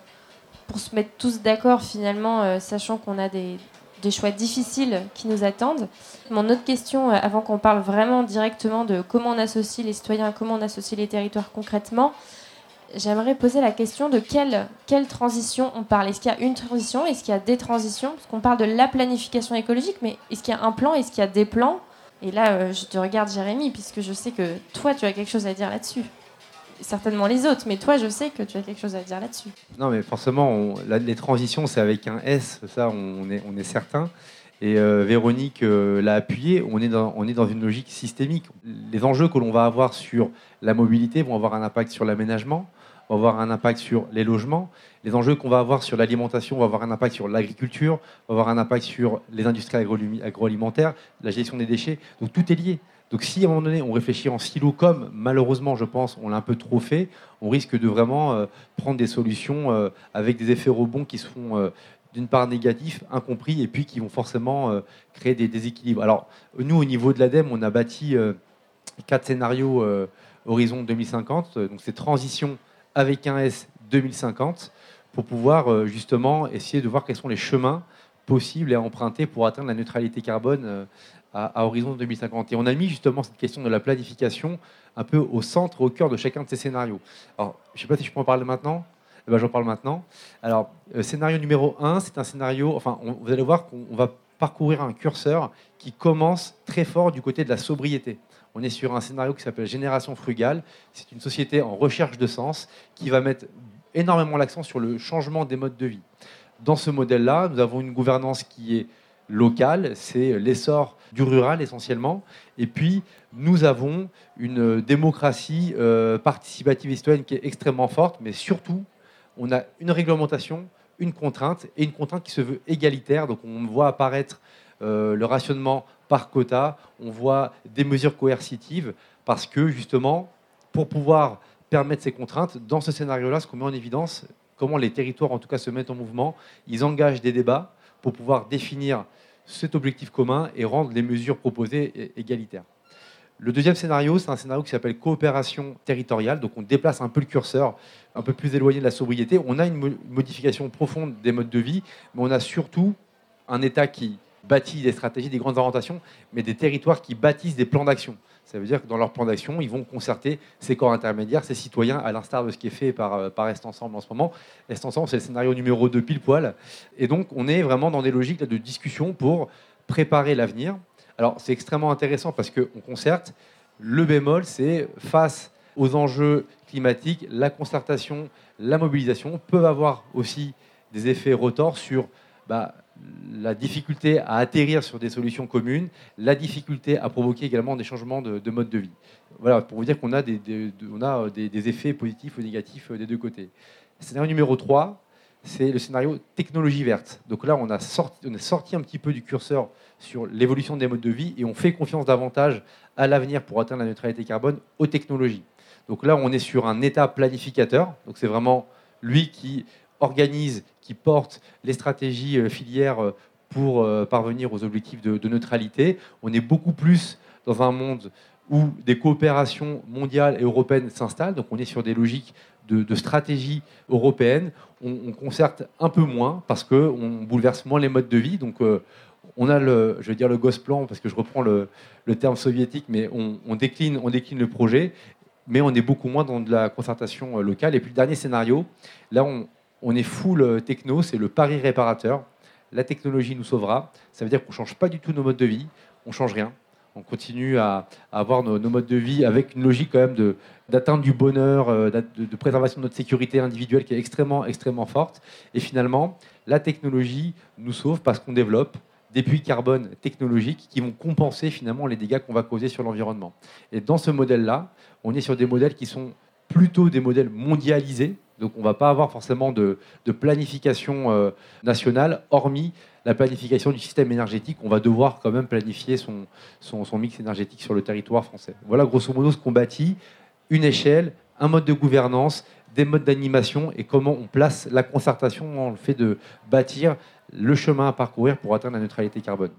se mettre tous d'accord finalement, euh, sachant qu'on a des, des, choix difficiles qui nous attendent. Mon autre question, avant qu'on parle vraiment directement de comment on associe les citoyens, comment on associe les territoires concrètement, j'aimerais poser la question de quelle, quelle transition on parle. Est-ce qu'il y a une transition? Est-ce qu'il y a des transitions? Parce qu'on parle de la planification écologique, mais est-ce qu'il y a un plan? Est-ce qu'il y a des plans? Et là, euh, je te regarde, Jérémy, puisque je sais que toi, tu as quelque chose à dire là-dessus. Certainement les autres, mais toi, je sais que tu as quelque chose à dire là-dessus. Non, mais forcément, les transitions, c'est avec un S, ça, on est, certain. Et euh, Véronique euh, l'a appuyé, on est dans une logique systémique. Les enjeux que l'on va avoir sur la mobilité vont avoir un impact sur l'aménagement, vont avoir un impact sur les logements. Les enjeux qu'on va avoir sur l'alimentation vont avoir un impact sur l'agriculture, vont avoir un impact sur les industries agroalimentaires, la gestion des déchets. Donc tout est lié. Donc si à un moment donné on réfléchit en silo comme malheureusement je pense on l'a un peu trop fait, on risque de vraiment euh, prendre des solutions avec des effets rebonds qui seront d'une part négatifs, incompris, et puis qui vont forcément euh, créer des déséquilibres. Alors, nous, au niveau de l'ADEME, on a bâti euh, quatre scénarios euh, Horizon 2050, donc c'est transition avec un S 2050, pour pouvoir justement essayer de voir quels sont les chemins possibles à emprunter pour atteindre la neutralité carbone à, Horizon 2050. Et on a mis justement cette question de la planification un peu au centre, au cœur de chacun de ces scénarios. Alors, je ne sais pas si je peux en parler maintenant. Eh ben, j'en parle maintenant. Alors, euh, scénario numéro 1, c'est un scénario, enfin, vous allez voir qu'on va parcourir un curseur qui commence très fort du côté de la sobriété. On est sur un scénario qui s'appelle Génération frugale. C'est une société en recherche de sens qui va mettre énormément l'accent sur le changement des modes de vie. Dans ce modèle-là, nous avons une gouvernance qui est locale, c'est l'essor du rural essentiellement. Et puis, nous avons une démocratie euh, participative et citoyenne qui est extrêmement forte, mais surtout on a une réglementation, une contrainte, et une contrainte qui se veut égalitaire. Donc on voit apparaître euh, le rationnement par quota, on voit des mesures coercitives, parce que justement, pour pouvoir permettre ces contraintes, dans ce scénario-là, ce qu'on met en évidence, comment les territoires en tout cas se mettent en mouvement, ils engagent des débats pour pouvoir définir cet objectif commun et rendre les mesures proposées égalitaires. Le deuxième scénario, c'est un scénario qui s'appelle coopération territoriale. Donc on déplace un peu le curseur, un peu plus éloigné de la sobriété. On a une modification profonde des modes de vie, mais on a surtout un État qui bâtit des stratégies, des grandes orientations, mais des territoires qui bâtissent des plans d'action. Ça veut dire que dans leur plan d'action, ils vont concerter ces corps intermédiaires, ces citoyens, à l'instar de ce qui est fait par, euh, par Est Ensemble en ce moment. Est Ensemble, c'est le scénario numéro 2 pile poil. Et donc, on est vraiment dans des logiques de discussion pour préparer l'avenir. Alors c'est extrêmement intéressant parce qu'on concerte. Le bémol, c'est face aux enjeux climatiques, la concertation, la mobilisation peuvent avoir aussi des effets retors sur bah, la difficulté à atterrir sur des solutions communes, la difficulté à provoquer également des changements de, mode de vie. Voilà, pour vous dire qu'on a, des, on a des, des, effets positifs ou négatifs des deux côtés. Scénario numéro 3, c'est le scénario technologie verte. Donc là, on a, sorti, on a sorti un petit peu du curseur sur l'évolution des modes de vie et on fait confiance davantage à l'avenir pour atteindre la neutralité carbone aux technologies. Donc là, on est sur un État planificateur. Donc c'est vraiment lui qui organise, qui porte les stratégies euh, filières euh, pour euh, parvenir aux objectifs de, de neutralité. On est beaucoup plus dans un monde où des coopérations mondiales et européennes s'installent. Donc on est sur des logiques de, stratégie européenne. On, concerte un peu moins parce qu'on bouleverse moins les modes de vie. Donc on a le, je vais dire le plan parce que je reprends le, terme soviétique, mais on, décline, on décline le projet, mais on est beaucoup moins dans de la concertation locale. Et puis le dernier scénario, là on, on est full euh, techno, c'est le pari réparateur. La technologie nous sauvera. Ça veut dire qu'on ne change pas du tout nos modes de vie, on ne change rien on continue à, avoir nos, modes de vie avec une logique quand même d'atteindre du bonheur, euh, de, préservation de notre sécurité individuelle qui est extrêmement, extrêmement forte. Et finalement, la technologie nous sauve parce qu'on développe des puits carbone technologiques qui vont compenser finalement les dégâts qu'on va causer sur l'environnement. Et dans ce modèle-là, on est sur des modèles qui sont plutôt des modèles mondialisés. Donc on ne va pas avoir forcément de, planification euh, nationale, hormis la planification du système énergétique. On va devoir quand même planifier son, mix énergétique sur le territoire français. Voilà grosso modo ce qu'on bâtit, une échelle, un mode de gouvernance, des modes d'animation et comment on place la concertation dans le fait de bâtir le chemin à parcourir pour atteindre la neutralité carbone.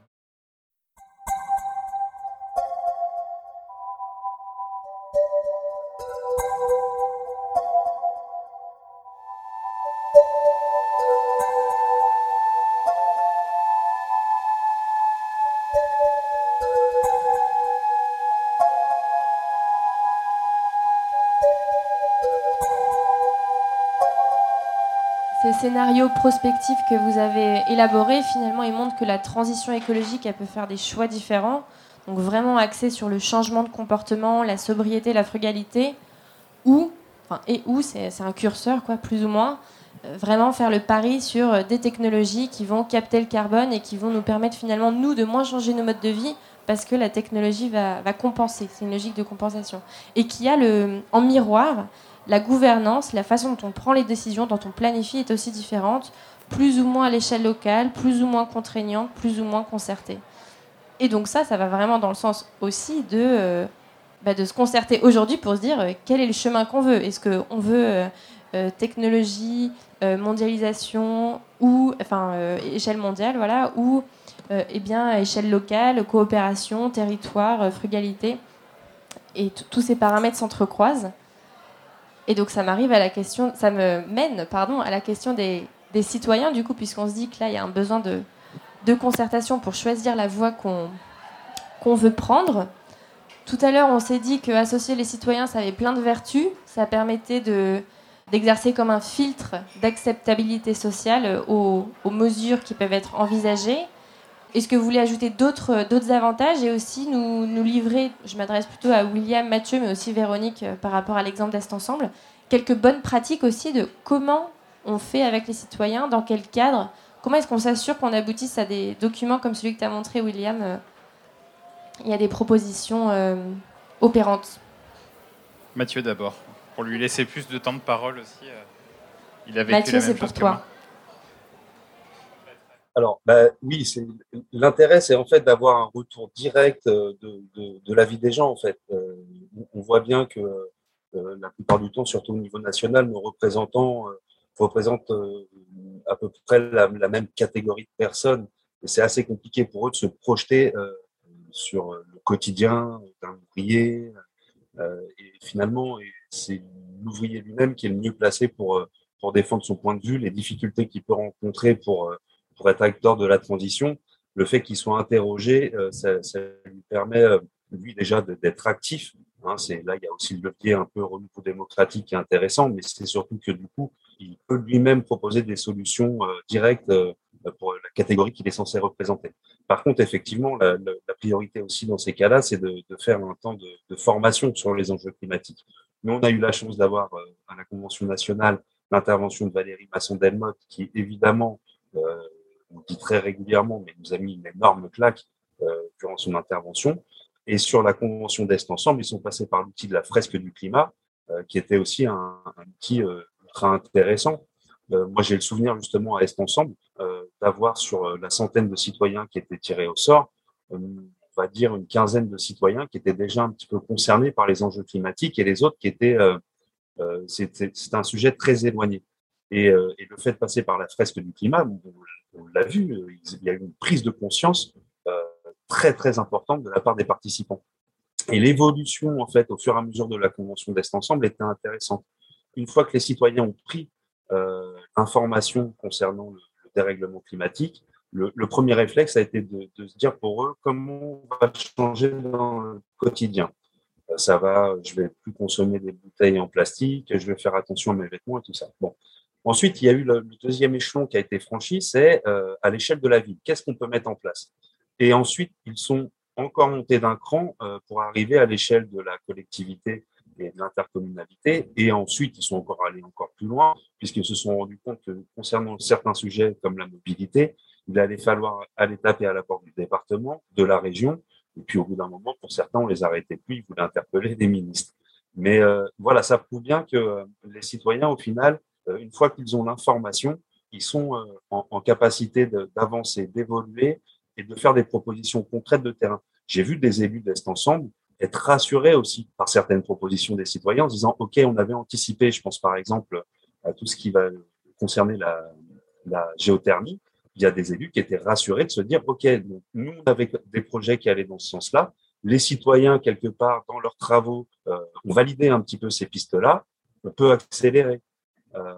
Scénario prospectif que vous avez élaboré, finalement, il montre que la transition écologique, elle peut faire des choix différents. Donc vraiment axé sur le changement de comportement, la sobriété, la frugalité, ou, enfin, et où, c'est un curseur, quoi, plus ou moins, euh, vraiment faire le pari sur euh, des technologies qui vont capter le carbone et qui vont nous permettre finalement, nous, de moins changer nos modes de vie parce que la technologie va, va compenser. C'est une logique de compensation. Et qui a le, en miroir la gouvernance, la façon dont on prend les décisions, dont on planifie est aussi différente, plus ou moins à l'échelle locale, plus ou moins contraignante, plus ou moins concertée. Et donc ça, ça va vraiment dans le sens aussi de, euh, bah, se concerter aujourd'hui pour se dire euh, quel est le chemin qu'on veut? Est-ce qu'on veut euh, technologie, mondialisation ou enfin échelle mondiale, voilà, ou eh bien échelle locale, coopération, territoire, frugalité, et tous ces paramètres s'entrecroisent. Et donc ça m'arrive à la question, ça me mène, pardon, à la question des, citoyens du coup, puisqu'on se dit que là il y a un besoin de, de concertation pour choisir la voie qu'on veut prendre. Tout à l'heure, on s'est dit qu'associer les citoyens, ça avait plein de vertus. Ça permettait de, d'exercer comme un filtre d'acceptabilité sociale aux, aux, mesures qui peuvent être envisagées. Est-ce que vous voulez ajouter d'autres, d'autres avantages et aussi nous, nous livrer, je m'adresse plutôt à William, Mathieu, mais aussi Véronique euh, par rapport à l'exemple d'Est Ensemble, quelques bonnes pratiques aussi de comment on fait avec les citoyens, dans quel cadre, comment est-ce qu'on s'assure qu'on aboutisse à des documents comme celui que tu as montré, William euh, Il y a des propositions euh, opérantes. Mathieu d'abord, pour lui laisser plus de temps de parole aussi. il avait Mathieu, c'est pour toi. Alors, bah, oui, c'est l'intérêt, c'est en fait d'avoir un retour direct euh, de, de, de, la vie des gens. En fait, euh, on voit bien que euh, la plupart du temps, surtout au niveau national, nos représentants représentent à peu près la, même catégorie de personnes. Et c'est assez compliqué pour eux de se projeter sur le quotidien d'un ouvrier. et finalement, c'est l'ouvrier lui-même qui est le mieux placé pour pour défendre son point de vue, les difficultés qu'il peut rencontrer pour pour être acteur de la transition, le fait qu'il soit interrogé, euh, ça, ça, lui permet, euh, lui, déjà d'être actif. Hein, là, il y a aussi le levier un peu renouveau démocratique qui est intéressant, mais c'est surtout que du coup, il peut lui-même proposer des solutions euh, directes pour la catégorie qu'il est censé représenter. Par contre, effectivement, la, la, priorité aussi dans ces cas-là, c'est de, de, faire un temps de, de, formation sur les enjeux climatiques. Nous, on a eu la chance d'avoir à la Convention nationale l'intervention de Valérie Masson-Delmotte, qui évidemment euh, on dit très régulièrement, mais nous a mis une énorme claque euh, durant son intervention. Et sur la convention d'Est Ensemble, ils sont passés par l'outil de la fresque du climat, euh, qui était aussi un, un outil euh, ultra intéressant. moi, j'ai le souvenir justement à Est Ensemble d'avoir sur la centaine de citoyens qui étaient tirés au sort, on va dire une quinzaine de citoyens qui étaient déjà un petit peu concernés par les enjeux climatiques et les autres qui étaient, c'est un sujet très éloigné. Et, et, le fait de passer par la fresque du climat, on l'a vu, euh, il y a eu une prise de conscience euh, très très importante de la part des participants. Et l'évolution, en fait, au fur et à mesure de la convention d'Est Ensemble était intéressante. Une fois que les citoyens ont pris euh, l'information concernant le, dérèglement climatique, le, premier réflexe a été de, se dire pour eux comment on va changer dans le quotidien? ça va, je vais plus consommer des bouteilles en plastique, je vais faire attention à mes vêtements et tout ça. Bon, Ensuite, il y a eu le, deuxième échelon qui a été franchi, c'est euh, à l'échelle de la ville. Qu'est-ce qu'on peut mettre en place? Et ensuite, ils sont encore montés d'un cran euh, pour arriver à l'échelle de la collectivité et de l'intercommunalité. Et ensuite, ils sont encore allés encore plus loin, puisqu'ils se sont rendus compte que concernant certains sujets comme la mobilité, Il allait falloir aller taper à la porte du département, de la région, et puis au bout d'un moment, pour certains, on les arrêtait plus, ils voulaient interpeller des ministres. Mais euh, voilà, ça prouve bien que les citoyens, au final, une fois qu'ils ont l'information, ils sont en, en, capacité d'avancer, d'évoluer et de faire des propositions concrètes de terrain. J'ai vu des élus d'Est Ensemble être rassurés aussi par certaines propositions des citoyens en disant, OK, on avait anticipé, je pense par exemple à tout ce qui va concerner la, la géothermie, il y a des élus qui étaient rassurés de se dire, OK, nous, on avait des projets qui allaient dans ce sens-là. Les citoyens, quelque part, dans leurs travaux, euh, ont validé un petit peu ces pistes-là. On peut accélérer. Euh,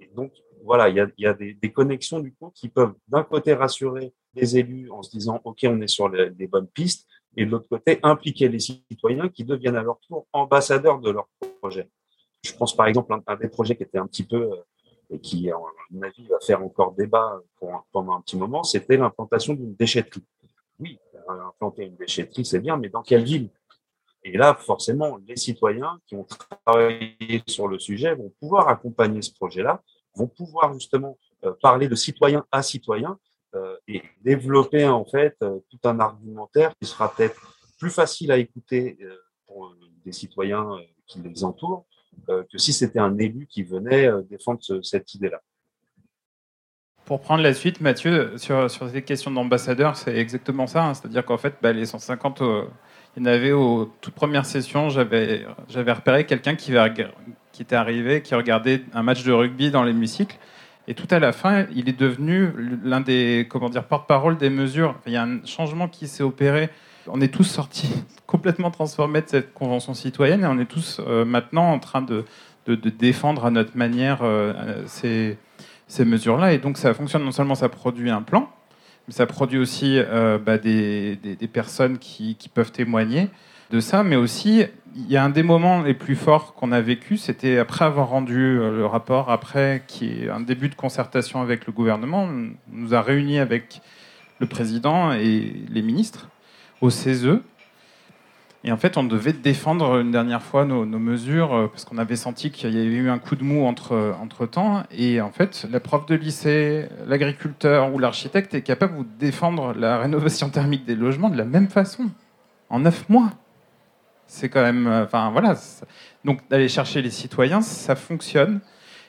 et donc, voilà, il y a, des, connexions, du coup, qui peuvent, d'un côté, rassurer les élus en se disant, OK, on est sur les, bonnes pistes, et de l'autre côté, impliquer les citoyens qui deviennent à leur tour ambassadeurs de leur projet. Je pense, par exemple, un, un des projets qui était un petit peu euh, et qui, à mon avis, va faire encore débat pendant un petit moment, c'était l'implantation d'une déchetterie. Oui, implanter une déchetterie, c'est bien, mais dans quelle ville? Et là, forcément, les citoyens qui ont travaillé sur le sujet vont pouvoir accompagner ce projet-là, vont pouvoir justement euh, parler de citoyen à citoyen euh, et développer en fait euh, tout un argumentaire qui sera peut-être plus facile à écouter pour des citoyens qui les entourent que si c'était un élu qui venait défendre ce, cette idée-là. Pour prendre la suite, Mathieu, sur, ces questions d'ambassadeurs, c'est exactement ça. Hein. C'est-à-dire qu'en fait, bah, les 150, euh, il y en avait aux toutes premières sessions, j'avais repéré quelqu'un qui, était arrivé, qui regardait un match de rugby dans l'hémicycle. Et tout à la fin, il est devenu l'un des porte-parole des mesures. Il y a un changement qui s'est opéré on est tous sortis complètement transformés de cette convention citoyenne et on est tous euh, maintenant en train de, défendre à notre manière euh, ces, mesures-là. Et donc ça fonctionne, non seulement ça produit un plan, ça produit aussi euh, bah, des, personnes qui, peuvent témoigner de ça, mais aussi il y a un des moments les plus forts qu'on a vécu, c'était après avoir rendu le rapport, après qui est un début de concertation avec le gouvernement, on nous a réunis avec le président et les ministres au CESE. Et en fait, on devait défendre une dernière fois nos, mesures euh, parce qu'on avait senti qu'il y avait eu un coup de mou entre, entre temps. Et en fait, la prof de lycée, l'agriculteur ou l'architecte est capable de défendre la rénovation thermique des logements de la même façon, en neuf mois. C'est quand même. Euh, enfin, voilà. Donc, d'aller chercher les citoyens, ça fonctionne.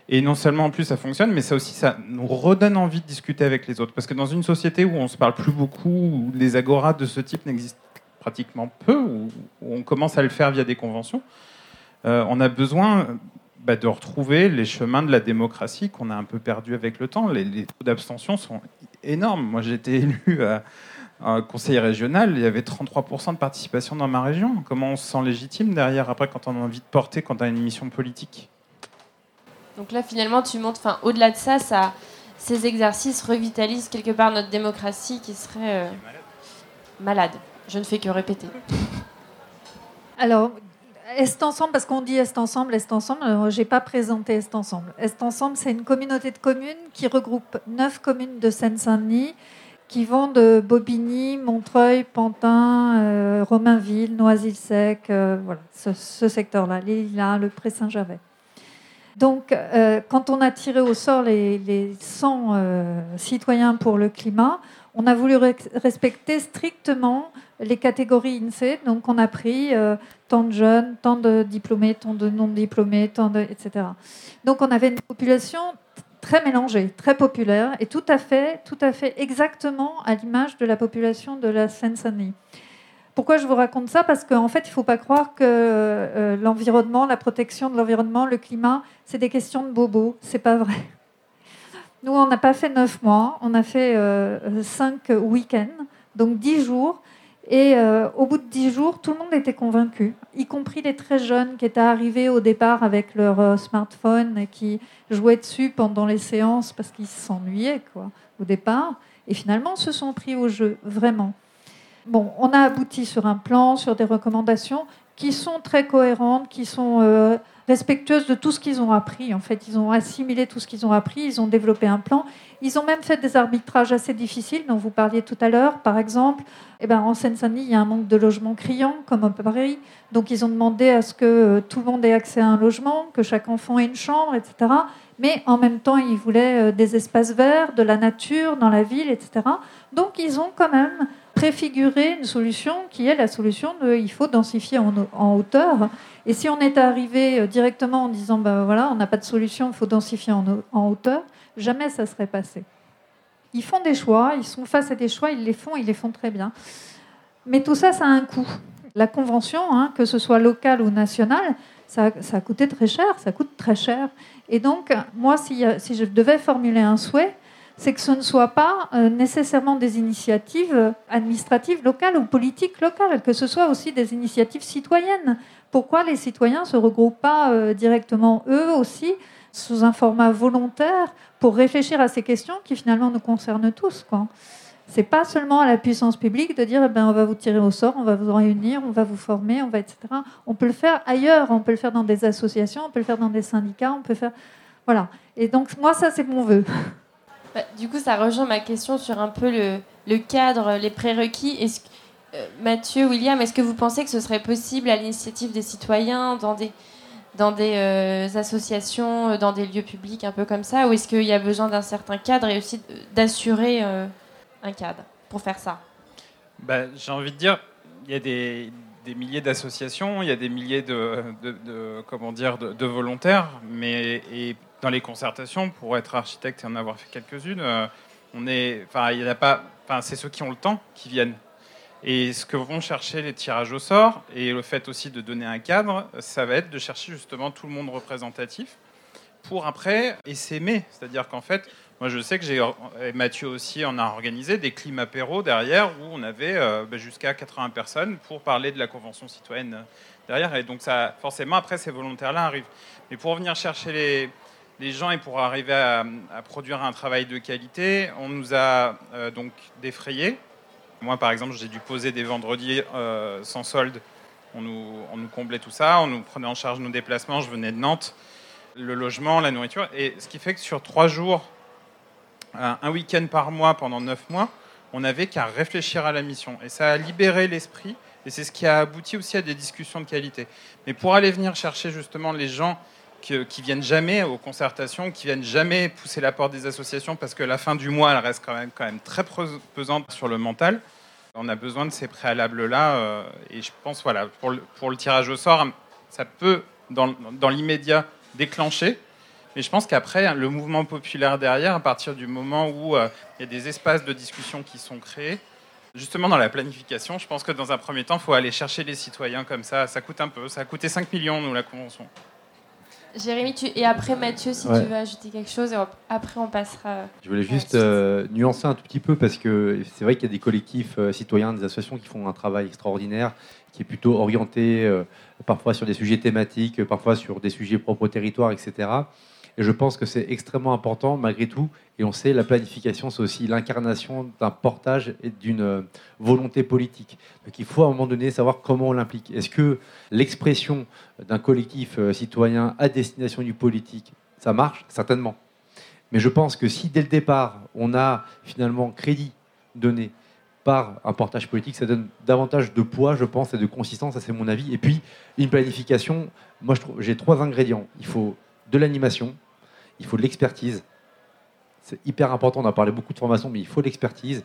Et non seulement en plus ça fonctionne, mais ça aussi ça nous redonne envie de discuter avec les autres. Parce que dans une société où on se parle plus beaucoup, où les agoras de ce type n'existent pratiquement peu, où on commence à le faire via des conventions, euh, on a besoin bah, de retrouver les chemins de la démocratie qu'on a un peu perdu avec le temps. Les, les taux d'abstention sont énormes. Moi j'ai été élu à, à conseiller régional, il y avait 33% de participation dans ma région. Comment on se sent légitime derrière après quand on a envie de porter, quand on a une mission politique? Donc là, finalement, tu montres, enfin, au-delà de ça, ça, ces exercices revitalisent quelque part notre démocratie qui serait euh, malade. Je ne fais que répéter. Alors, Est Ensemble, parce qu'on dit Est Ensemble, Est Ensemble, je n'ai pas présenté Est Ensemble. Est Ensemble, c'est une communauté de communes qui regroupe neuf communes de Seine-Saint-Denis qui vont de Bobigny, Montreuil, Pantin, euh, Romainville, Noisy-le-Sec, euh, voilà, ce, secteur-là, l'île le Pré-Saint-Gervais. Donc, euh, quand on a tiré au sort les, 100 euh, citoyens pour le climat, on a voulu respecter strictement les catégories INSEE. Donc, on a pris euh, tant de jeunes, tant de diplômés, tant de non-diplômés, tant de, etc. Donc, on avait une population très mélangée, très populaire et tout à fait, tout à fait exactement à l'image de la population de la Seine-Saint-Denis. Pourquoi je vous raconte ça? Parce qu'en fait, il ne faut pas croire que euh, l'environnement, la protection de l'environnement, le climat, c'est des questions de bobo. C'est pas vrai. Nous, on n'a pas fait neuf mois, on a fait euh, cinq week-ends, donc dix jours. Et euh, au bout de dix jours, tout le monde était convaincu, y compris les très jeunes qui étaient arrivés au départ avec leur smartphone et qui jouaient dessus pendant les séances parce qu'ils s'ennuyaient quoi, au départ. Et finalement, se sont pris au jeu, vraiment. Bon, on a abouti sur un plan, sur des recommandations qui sont très cohérentes, qui sont euh, respectueuses de tout ce qu'ils ont appris. En fait, ils ont assimilé tout ce qu'ils ont appris, ils ont développé un plan. Ils ont même fait des arbitrages assez difficiles dont vous parliez tout à l'heure. Par exemple, eh ben, en Seine-Saint-Denis, il y a un manque de logements criant, comme à Paris. Donc, ils ont demandé à ce que euh, tout le monde ait accès à un logement, que chaque enfant ait une chambre, etc. Mais en même temps, ils voulaient euh, des espaces verts, de la nature dans la ville, etc. Donc, ils ont quand même préfigurer une solution qui est la solution de il faut densifier en, hauteur. Et si on est arrivé euh, directement en disant ben voilà, on n'a pas de solution, il faut densifier en, en, hauteur, jamais ça serait passé. Ils font des choix, ils sont face à des choix, ils les font, ils les font très bien. Mais tout ça, ça a un coût. La convention, hein, que ce soit locale ou nationale, ça, ça, a coûté très cher, ça coûte très cher. Et donc, moi, si, si je devais formuler un souhait, c'est que ce ne soit pas euh, nécessairement des initiatives administratives locales ou politiques locales, que ce soit aussi des initiatives citoyennes. Pourquoi les citoyens ne se regroupent pas euh, directement eux aussi sous un format volontaire pour réfléchir à ces questions qui finalement nous concernent tous quoi. C'est pas seulement à la puissance publique de dire eh ben, on va vous tirer au sort, on va vous réunir, on va vous former, on va etc. On peut le faire ailleurs, on peut le faire dans des associations, on peut le faire dans des syndicats, on peut faire voilà. Et donc moi ça c'est mon vœu. Bah, du coup, ça rejoint ma question sur un peu le, cadre, les prérequis. Euh, Mathieu, William, est-ce que vous pensez que ce serait possible à l'initiative des citoyens dans des, euh, associations, euh, dans des lieux publics un peu comme ça Ou est-ce qu'il y a besoin d'un certain cadre et aussi d'assurer un cadre pour faire ça? Bah, J'ai envie de dire, il y a des, milliers d'associations, il y a des milliers de, comment dire, de, volontaires, mais dans les concertations, pour être architecte et en avoir fait quelques-unes, euh, on c'est ceux qui ont le temps qui viennent. Et ce que vont chercher les tirages au sort et le fait aussi de donner un cadre, ça va être de chercher justement tout le monde représentatif pour après s'aimer. C'est-à-dire qu'en fait, moi je sais que j'ai, et Mathieu aussi en a organisé des climats apéro derrière où on avait euh, bah, jusqu'à 80 personnes pour parler de la convention citoyenne derrière. Et donc ça, forcément après ces volontaires-là arrivent. Mais pour venir chercher les, les gens et pour arriver à, produire un travail de qualité, on nous a euh, donc défrayé. Moi, par exemple, j'ai dû poser des vendredis euh, sans solde. On nous, on nous, comblait tout ça, on nous prenait en charge nos déplacements. Je venais de Nantes, le logement, la nourriture. Et ce qui fait que sur trois jours, un week-end par mois pendant neuf mois, on n'avait qu'à réfléchir à la mission. Et ça a libéré l'esprit. Et c'est ce qui a abouti aussi à des discussions de qualité. Mais pour aller venir chercher justement les gens qui, viennent jamais aux concertations, qui viennent jamais pousser la porte des associations parce que la fin du mois, elle reste quand même, très pesante sur le mental. On a besoin de ces préalables-là. Euh, et je pense, voilà, pour le, tirage au sort, ça peut, dans, l'immédiat, déclencher. Mais je pense qu'après, le mouvement populaire derrière, à partir du moment où euh, il y a des espaces de discussion qui sont créés, justement dans la planification, je pense que dans un premier temps, il faut aller chercher les citoyens comme ça. Ça coûte un peu. Ça a coûté 5 millions, nous, la convention. Jérémy, tu... et après Mathieu, si tu veux ajouter quelque chose, et après on passera. Je voulais juste euh, nuancer un tout petit peu parce que c'est vrai qu'il y a des collectifs euh, citoyens, des associations qui font un travail extraordinaire, qui est plutôt orienté euh, parfois sur des sujets thématiques, parfois sur des sujets propres au territoire, etc. Et je pense que c'est extrêmement important malgré tout. Et on sait, la planification, c'est aussi l'incarnation d'un portage et d'une euh, volonté politique. Donc il faut à un moment donné savoir comment on l'implique. Est-ce que l'expression d'un collectif euh, citoyen à destination du politique, ça marche? Certainement. Mais je pense que si dès le départ, on a finalement crédit donné par un portage politique, ça donne davantage de poids, je pense, et de consistance, ça c'est mon avis. Et puis, une planification, moi j'ai trois ingrédients. Il faut de l'animation, il faut de l'expertise. C'est hyper important, on a parlé beaucoup de formation, mais il faut de l'expertise.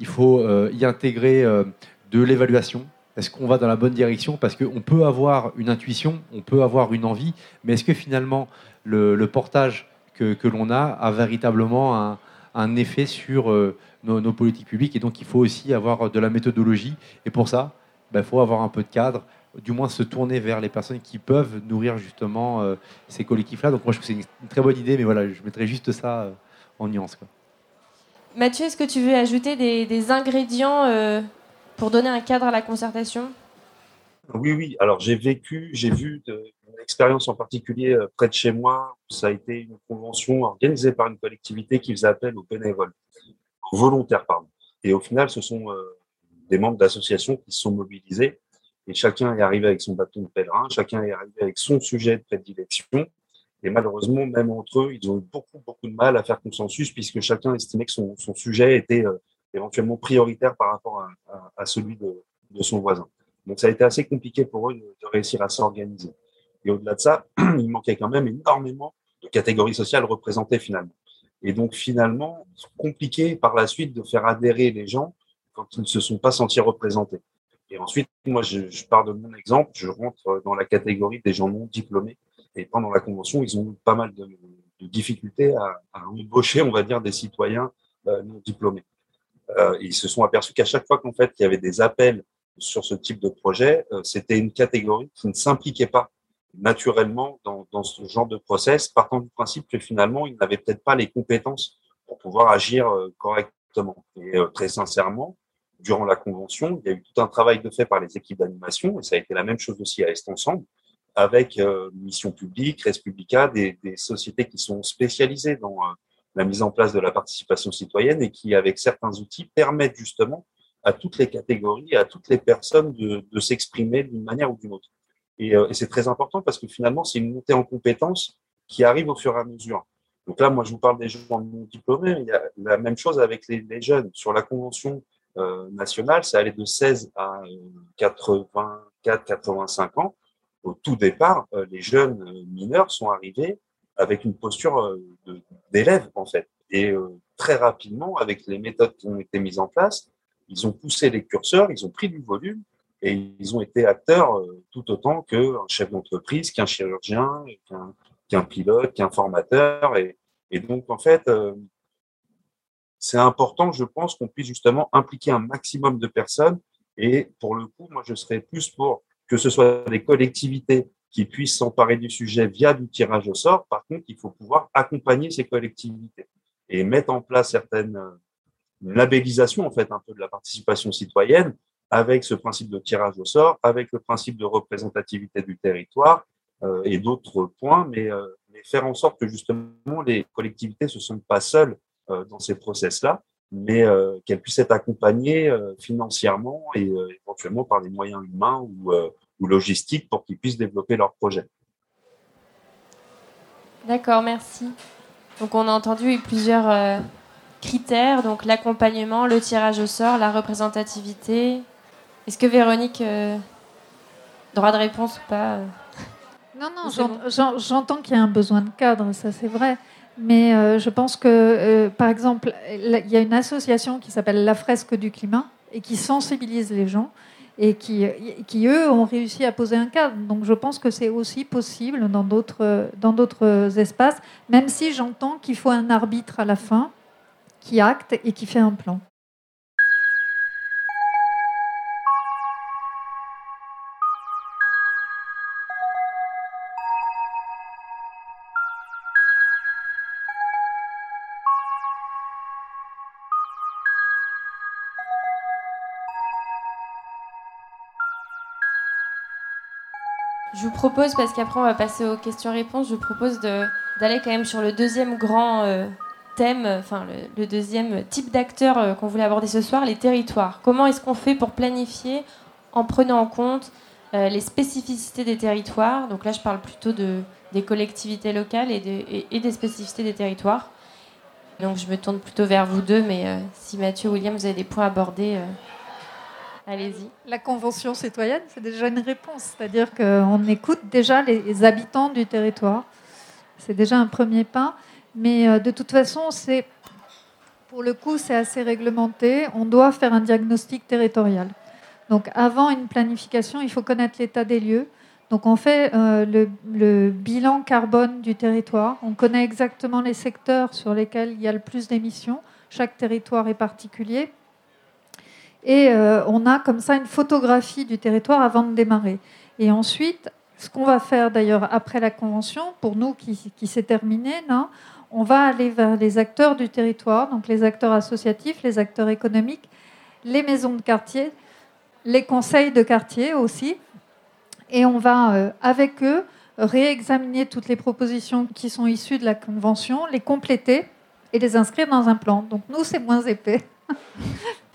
Il faut euh, y intégrer euh, de l'évaluation. Est-ce qu'on va dans la bonne direction? Parce qu'on peut avoir une intuition, on peut avoir une envie, mais est-ce que finalement le, portage que, l'on a a véritablement un, effet sur euh, nos, politiques publiques? Et donc il faut aussi avoir de la méthodologie. Et pour ça, il ben, faut avoir un peu de cadre, du moins se tourner vers les personnes qui peuvent nourrir justement euh, ces collectifs-là. Donc moi je trouve que c'est une, très bonne idée, mais voilà, je mettrais juste ça euh, en nuance. Mathieu, est-ce que tu veux ajouter des, ingrédients euh, pour donner un cadre à la concertation? Oui, oui. Alors j'ai vécu, j'ai vu une expérience en particulier près de chez moi. Ça a été une convention organisée par une collectivité qui faisait appel aux bénévoles, aux volontaires, pardon. Et au final, ce sont des membres d'associations qui se sont mobilisés et chacun est arrivé avec son bâton de pèlerin, chacun est arrivé avec son sujet de prédilection. Et malheureusement, même entre eux, ils ont eu beaucoup, beaucoup de mal à faire consensus puisque chacun estimait que son, sujet était euh, éventuellement prioritaire par rapport à, celui de, son voisin. Donc ça a été assez compliqué pour eux de, de réussir à s'organiser. Et au-delà de ça, il manquait quand même énormément de catégories sociales représentées finalement. Et donc finalement, compliqué par la suite de faire adhérer les gens quand ils ne se sont pas sentis représentés. Et ensuite, moi, je, je pars de mon exemple, je rentre dans la catégorie des gens non diplômés. Et pendant la convention, ils ont eu pas mal de, de difficultés à, à, embaucher, on va dire, des citoyens euh, non diplômés. Euh, ils se sont aperçus qu'à chaque fois qu'en fait, il y avait des appels sur ce type de projet, euh, c'était une catégorie qui ne s'impliquait pas naturellement dans, dans, ce genre de process, partant du principe que finalement, ils n'avaient peut-être pas les compétences pour pouvoir agir euh, correctement. Et euh, très sincèrement, durant la convention, il y a eu tout un travail de fait par les équipes d'animation, et ça a été la même chose aussi à Est Ensemble, avec euh, Mission Publique, Respublica, des, des, sociétés qui sont spécialisées dans euh, la mise en place de la participation citoyenne et qui, avec certains outils, permettent justement à toutes les catégories, à toutes les personnes de, s'exprimer d'une manière ou d'une autre. Et, euh, et c'est très important parce que finalement, c'est une montée en compétences qui arrive au fur et à mesure. Donc là, moi, je vous parle des gens diplômés. Il y a la même chose avec les, jeunes. Sur la convention nationale, ça allait de 16 à 84, 85 ans. Au tout départ, euh, les jeunes mineurs sont arrivés avec une posture d'élève, en fait. Et très rapidement, avec les méthodes qui ont été mises en place, ils ont poussé les curseurs, ils ont pris du volume et ils ont été acteurs euh, tout autant qu'un chef d'entreprise, qu'un chirurgien, qu'un pilote, qu'un formateur. Et, donc, en fait, euh, c'est important, je pense, qu'on puisse justement impliquer un maximum de personnes. Et pour le coup, moi, je serais plus pour que ce soit des collectivités qui puissent s'emparer du sujet via du tirage au sort. Par contre, il faut pouvoir accompagner ces collectivités et mettre en place certaines euh, labellisations, en fait, un peu de la participation citoyenne avec ce principe de tirage au sort, avec le principe de représentativité du territoire euh, et d'autres points, mais, euh, mais, faire en sorte que justement les collectivités ne se sentent pas seules dans ces process-là, mais euh, qu'elles puissent être accompagnées euh, financièrement et euh, éventuellement par des moyens humains ou, ou logistiques pour qu'ils puissent développer leurs projets. D'accord, merci. Donc on a entendu plusieurs critères, donc l'accompagnement, le tirage au sort, la représentativité, est-ce que Véronique, euh, droit de réponse ou pas euh? Non, non, j'entends qu'il y a un besoin de cadre, ça c'est vrai. Mais euh, je pense que, euh, par exemple, il y a une association qui s'appelle La Fresque du Climat et qui sensibilise les gens et qui, qui, eux, ont réussi à poser un cadre. Donc je pense que c'est aussi possible dans d'autres espaces, même si j'entends qu'il faut un arbitre à la fin qui acte et qui fait un plan. Propose, parce qu'après on va passer aux questions-réponses, je propose d'aller quand même sur le deuxième grand euh, thème, enfin le, deuxième type d'acteur euh, qu'on voulait aborder ce soir, les territoires. Comment est-ce qu'on fait pour planifier en prenant en compte euh, les spécificités des territoires? Donc là je parle plutôt de, des collectivités locales et, de, et, des spécificités des territoires. Donc je me tourne plutôt vers vous deux, mais si Mathieu William, vous avez des points à aborder. Allez-y. La convention citoyenne, c'est déjà une réponse, c'est-à-dire qu'on écoute déjà les habitants du territoire. C'est déjà un premier pas, mais euh, de toute façon, c'est pour le coup, c'est assez réglementé. On doit faire un diagnostic territorial. Donc, avant une planification, il faut connaître l'état des lieux. Donc, on fait euh, le, le, bilan carbone du territoire. On connaît exactement les secteurs sur lesquels il y a le plus d'émissions. Chaque territoire est particulier. Et euh, on a comme ça une photographie du territoire avant de démarrer. Et ensuite, ce qu'on va faire d'ailleurs après la convention, pour nous qui, qui s'est terminée, on va aller vers les acteurs du territoire, donc les acteurs associatifs, les acteurs économiques, les maisons de quartier, les conseils de quartier aussi. Et on va, euh, avec eux, réexaminer toutes les propositions qui sont issues de la convention, les compléter et les inscrire dans un plan. Donc nous, c'est moins épais.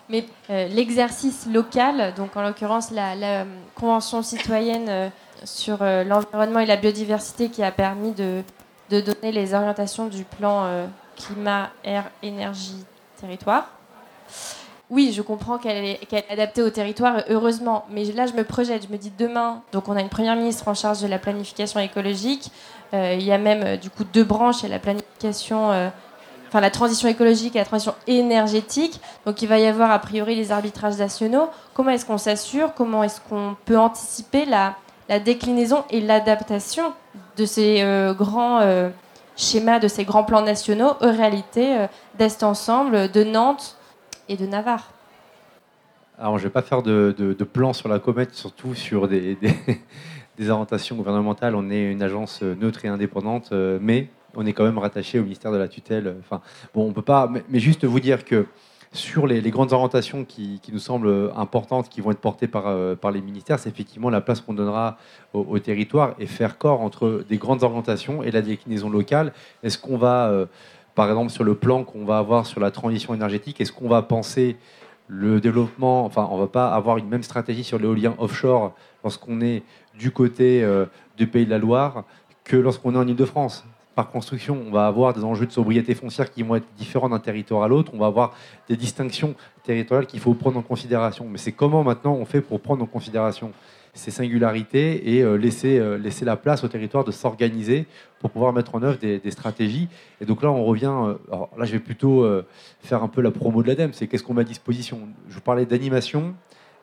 Mais euh, l'exercice local, donc en l'occurrence la, la, Convention citoyenne sur l'environnement et la biodiversité qui a permis de, donner les orientations du plan climat, air, énergie, territoire. Oui, je comprends qu'elle est, adaptée au territoire, heureusement. Mais là, je me projette, je me dis demain, donc on a une première ministre en charge de la planification écologique. Euh, il y a même, euh, du coup, deux branches. Il y a la planification, euh, enfin la transition écologique et la transition énergétique. Donc il va y avoir, a priori, les arbitrages nationaux. Comment est-ce qu'on s'assure? Comment est-ce qu'on peut anticiper la, déclinaison et l'adaptation de ces grands schémas, de ces grands plans nationaux aux réalités d'Est Ensemble, de Nantes et de Navarre? Alors, je ne vais pas faire de, de, plan sur la comète, surtout sur des, orientations gouvernementales. On est une agence neutre et indépendante, euh, mais on est quand même rattaché au ministère de la tutelle. Enfin, bon, on peut pas, mais, juste vous dire que sur les, grandes orientations qui, nous semblent importantes, qui vont être portées par, euh, les ministères, c'est effectivement la place qu'on donnera au, territoire et faire corps entre des grandes orientations et la déclinaison locale. Est-ce qu'on va euh, par exemple, sur le plan qu'on va avoir sur la transition énergétique, est-ce qu'on va penser le développement, enfin, on ne va pas avoir une même stratégie sur l'éolien offshore lorsqu'on est du côté euh, du Pays de la Loire que lorsqu'on est en Ile-de-France par construction, on va avoir des enjeux de sobriété foncière qui vont être différents d'un territoire à l'autre. On va avoir des distinctions territoriales qu'il faut prendre en considération. Mais c'est comment maintenant on fait pour prendre en considération ces singularités et euh, laisser, euh, laisser la place au territoire de s'organiser pour pouvoir mettre en œuvre des, stratégies. Et donc là, on revient. Euh, alors là, je vais plutôt faire un peu la promo de l'ADEME. C'est qu'est-ce qu'on met à disposition? Je vous parlais d'animation,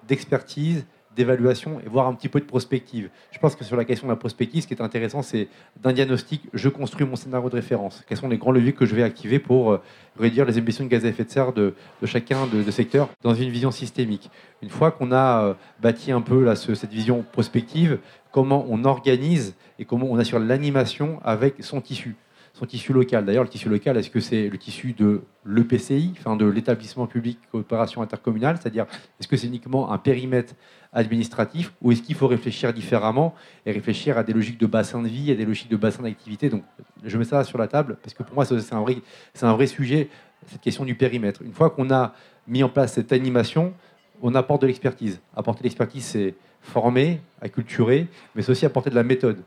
d'expertise d'évaluation et voir un petit peu de prospective. Je pense que sur la question de la prospective, ce qui est intéressant, c'est d'un diagnostic, je construis mon scénario de référence. Quels sont les grands leviers que je vais activer pour euh, réduire les émissions de gaz à effet de serre de, chacun de, secteurs dans une vision systémique? Une fois qu'on a euh, bâti un peu cette vision prospective, comment on organise et comment on assure l'animation avec son tissu? Son tissu local. D'ailleurs, le tissu local, est-ce que c'est le tissu de l'EPCI, enfin de l'établissement public coopération intercommunale, c'est-à-dire est-ce que c'est uniquement un périmètre administratif ou est-ce qu'il faut réfléchir différemment et réfléchir à des logiques de bassin de vie, à des logiques de bassin d'activité? Donc, je mets ça sur la table parce que pour moi, c'est un vrai, c'est un sujet, cette question du périmètre. Une fois qu'on a mis en place cette animation, on apporte de l'expertise. Apporter l'expertise, c'est former, acculturer, mais c'est aussi apporter de la méthode.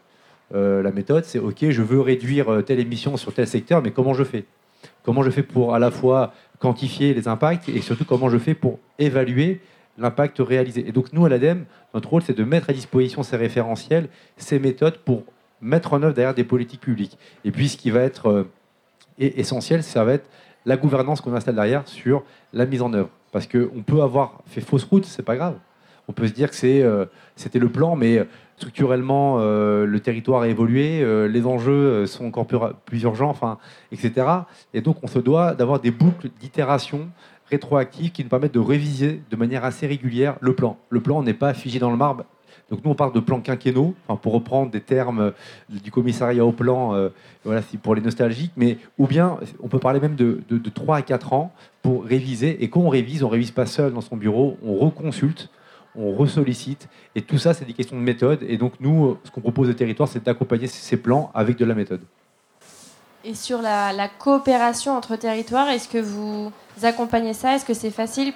Euh, la méthode, c'est OK, je veux réduire euh, telle émission sur tel secteur, mais comment je fais? Comment je fais pour à la fois quantifier les impacts et surtout comment je fais pour évaluer l'impact réalisé? Et donc nous, à l'ADEME, notre rôle, c'est de mettre à disposition ces référentiels, ces méthodes pour mettre en œuvre derrière des politiques publiques. Et puis ce qui va être euh, essentiel, ça va être la gouvernance qu'on installe derrière sur la mise en œuvre. Parce qu'on peut avoir fait fausse route, c'est pas grave. On peut se dire que c'était le plan, mais structurellement, euh, le territoire a évolué, euh, les enjeux euh, sont encore plus, urgents, etc. Et donc, on se doit d'avoir des boucles d'itération rétroactives qui nous permettent de réviser de manière assez régulière le plan. Le plan n'est pas figé dans le marbre. Donc nous, on parle de plans quinquennaux, pour reprendre des termes du commissariat au plan, voilà, pour les nostalgiques, mais ou bien on peut parler même de, de, de 3 à 4 ans pour réviser. Et quand on révise, on révise pas seul dans son bureau, on reconsulte on ressollicite. Et tout ça, c'est des questions de méthode. Et donc, nous, ce qu'on propose au territoire, c'est d'accompagner ces plans avec de la méthode. Et sur la, coopération entre territoires, est-ce que vous accompagnez ça? Est-ce que c'est facile?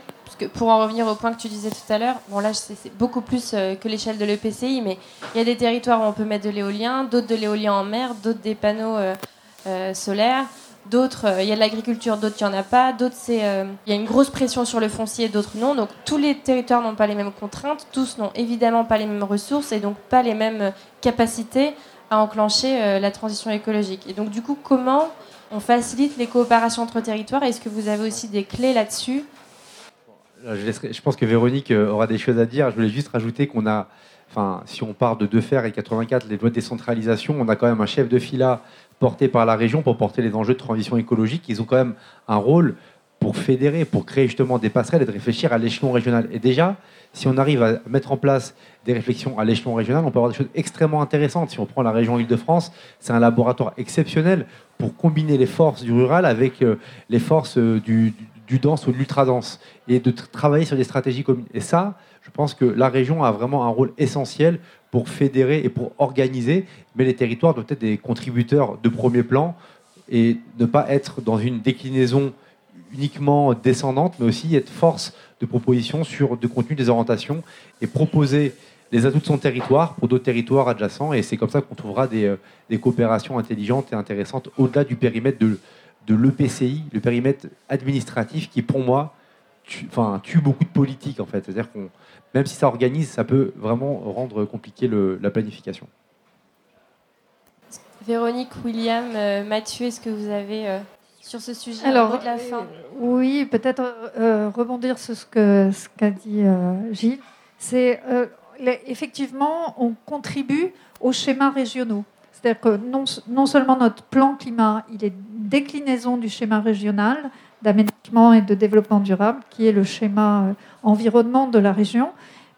Pour en revenir au point que tu disais tout à l'heure, bon là c'est beaucoup plus euh, que l'échelle de l'EPCI, mais il y a des territoires où on peut mettre de l'éolien, d'autres de l'éolien en mer, d'autres des panneaux euh, euh, solaires. D'autres, euh, il y a de l'agriculture, d'autres, il n'y en a pas. D'autres, c'est, euh, il y a une grosse pression sur le foncier, d'autres non. Donc tous les territoires n'ont pas les mêmes contraintes, tous n'ont évidemment pas les mêmes ressources et donc pas les mêmes euh, capacités à enclencher la transition écologique. Et donc du coup, comment on facilite les coopérations entre territoires? Est-ce que vous avez aussi des clés là-dessus? Je, pense que Véronique aura des choses à dire. Je voulais juste rajouter qu'on a, enfin, si on part de Defer et 84, les lois de décentralisation, on a quand même un chef de fila portés par la région pour porter les enjeux de transition écologique. Ils ont quand même un rôle pour fédérer, pour créer justement des passerelles et de réfléchir à l'échelon régional. Et déjà, si on arrive à mettre en place des réflexions à l'échelon régional, on peut avoir des choses extrêmement intéressantes. Si on prend la région Île-de-France, c'est un laboratoire exceptionnel pour combiner les forces du rural avec euh, les forces euh, du, du dense ou de l'ultra-dense et de travailler sur des stratégies communes. Et ça, je pense que la région a vraiment un rôle essentiel pour fédérer et pour organiser, mais les territoires doivent être des contributeurs de premier plan et ne pas être dans une déclinaison uniquement descendante, mais aussi être force de proposition sur de contenu, des orientations et proposer les atouts de son territoire pour d'autres territoires adjacents. Et c'est comme ça qu'on trouvera des, des, coopérations intelligentes et intéressantes au-delà du périmètre de l'EPCI, le périmètre administratif qui, pour moi, tue, enfin, tue beaucoup de politique en fait. C'est-à-dire qu'on, même si ça organise, ça peut vraiment rendre compliqué le, la planification. Véronique, William, euh, Mathieu, est-ce que vous avez euh, sur ce sujet Alors, de la fin Oui, peut-être euh, rebondir sur ce qu'a ce qu'a dit euh, Gilles. C'est euh, effectivement, on contribue aux schémas régionaux. C'est-à-dire que non, non, seulement notre plan climat, il est une déclinaison du schéma régional d'aménagement et de développement durable, qui est le schéma euh, environnement de la région,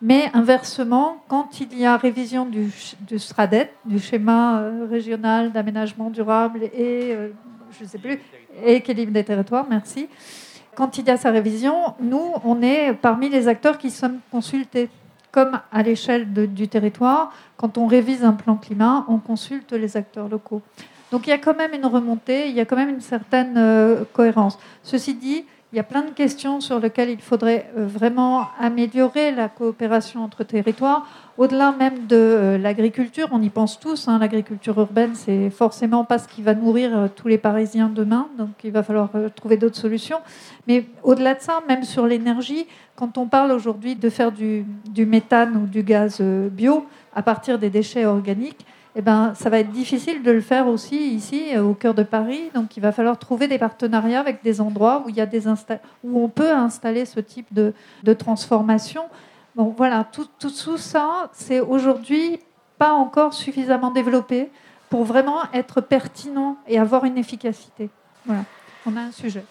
mais inversement, quand il y a révision du, du SRADET, du schéma euh, régional d'aménagement durable et, euh, je sais plus, et équilibre des territoires, merci, quand il y a sa révision, nous, on est parmi les acteurs qui sommes consultés comme à l'échelle du territoire, quand on révise un plan climat, on consulte les acteurs locaux. Donc il y a quand même une remontée, il y a quand même une certaine euh, cohérence. Ceci dit, il y a plein de questions sur lesquelles il faudrait euh, vraiment améliorer la coopération entre territoires, au-delà même de euh, l'agriculture. On y pense tous. Hein, l'agriculture urbaine, c'est forcément pas ce qui va nourrir tous les Parisiens demain. Donc il va falloir trouver d'autres solutions. Mais au-delà de ça, même sur l'énergie, quand on parle aujourd'hui de faire du, méthane ou du gaz bio à partir des déchets organiques, eh ben, ça va être difficile de le faire aussi ici, euh, au cœur de Paris. Donc, il va falloir trouver des partenariats avec des endroits où, il y a des où on peut installer ce type de, de transformation. Bon, voilà, tout, tout, tout ça, c'est aujourd'hui pas encore suffisamment développé pour vraiment être pertinent et avoir une efficacité. Voilà, on a un sujet.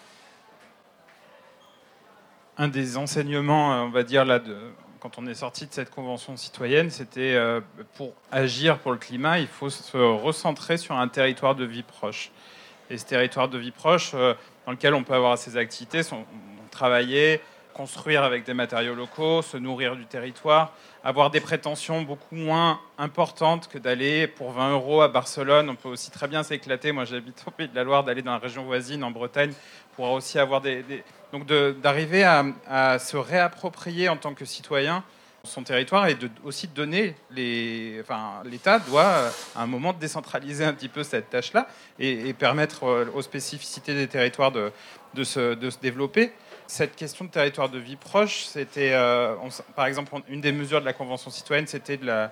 Un des enseignements, on va dire, là, de, quand on est sorti de cette convention citoyenne, c'était euh, pour agir pour le climat, il faut se recentrer sur un territoire de vie proche. Et ce territoire de vie proche, euh, dans lequel on peut avoir ces activités, sont, travailler, construire avec des matériaux locaux, se nourrir du territoire, avoir des prétentions beaucoup moins importantes que d'aller pour 20 euros à Barcelone. On peut aussi très bien s'éclater. Moi, j'habite au Pays de la Loire, d'aller dans la région voisine, en Bretagne, pour aussi avoir des, donc d'arriver à, se réapproprier en tant que citoyen son territoire et de, aussi de donner les, enfin, l'État doit à un moment décentraliser un petit peu cette tâche-là et, et, permettre aux spécificités des territoires de, de, se, de se développer cette question de territoire de vie proche, c'était, euh, par exemple, une des mesures de la Convention citoyenne, c'était de,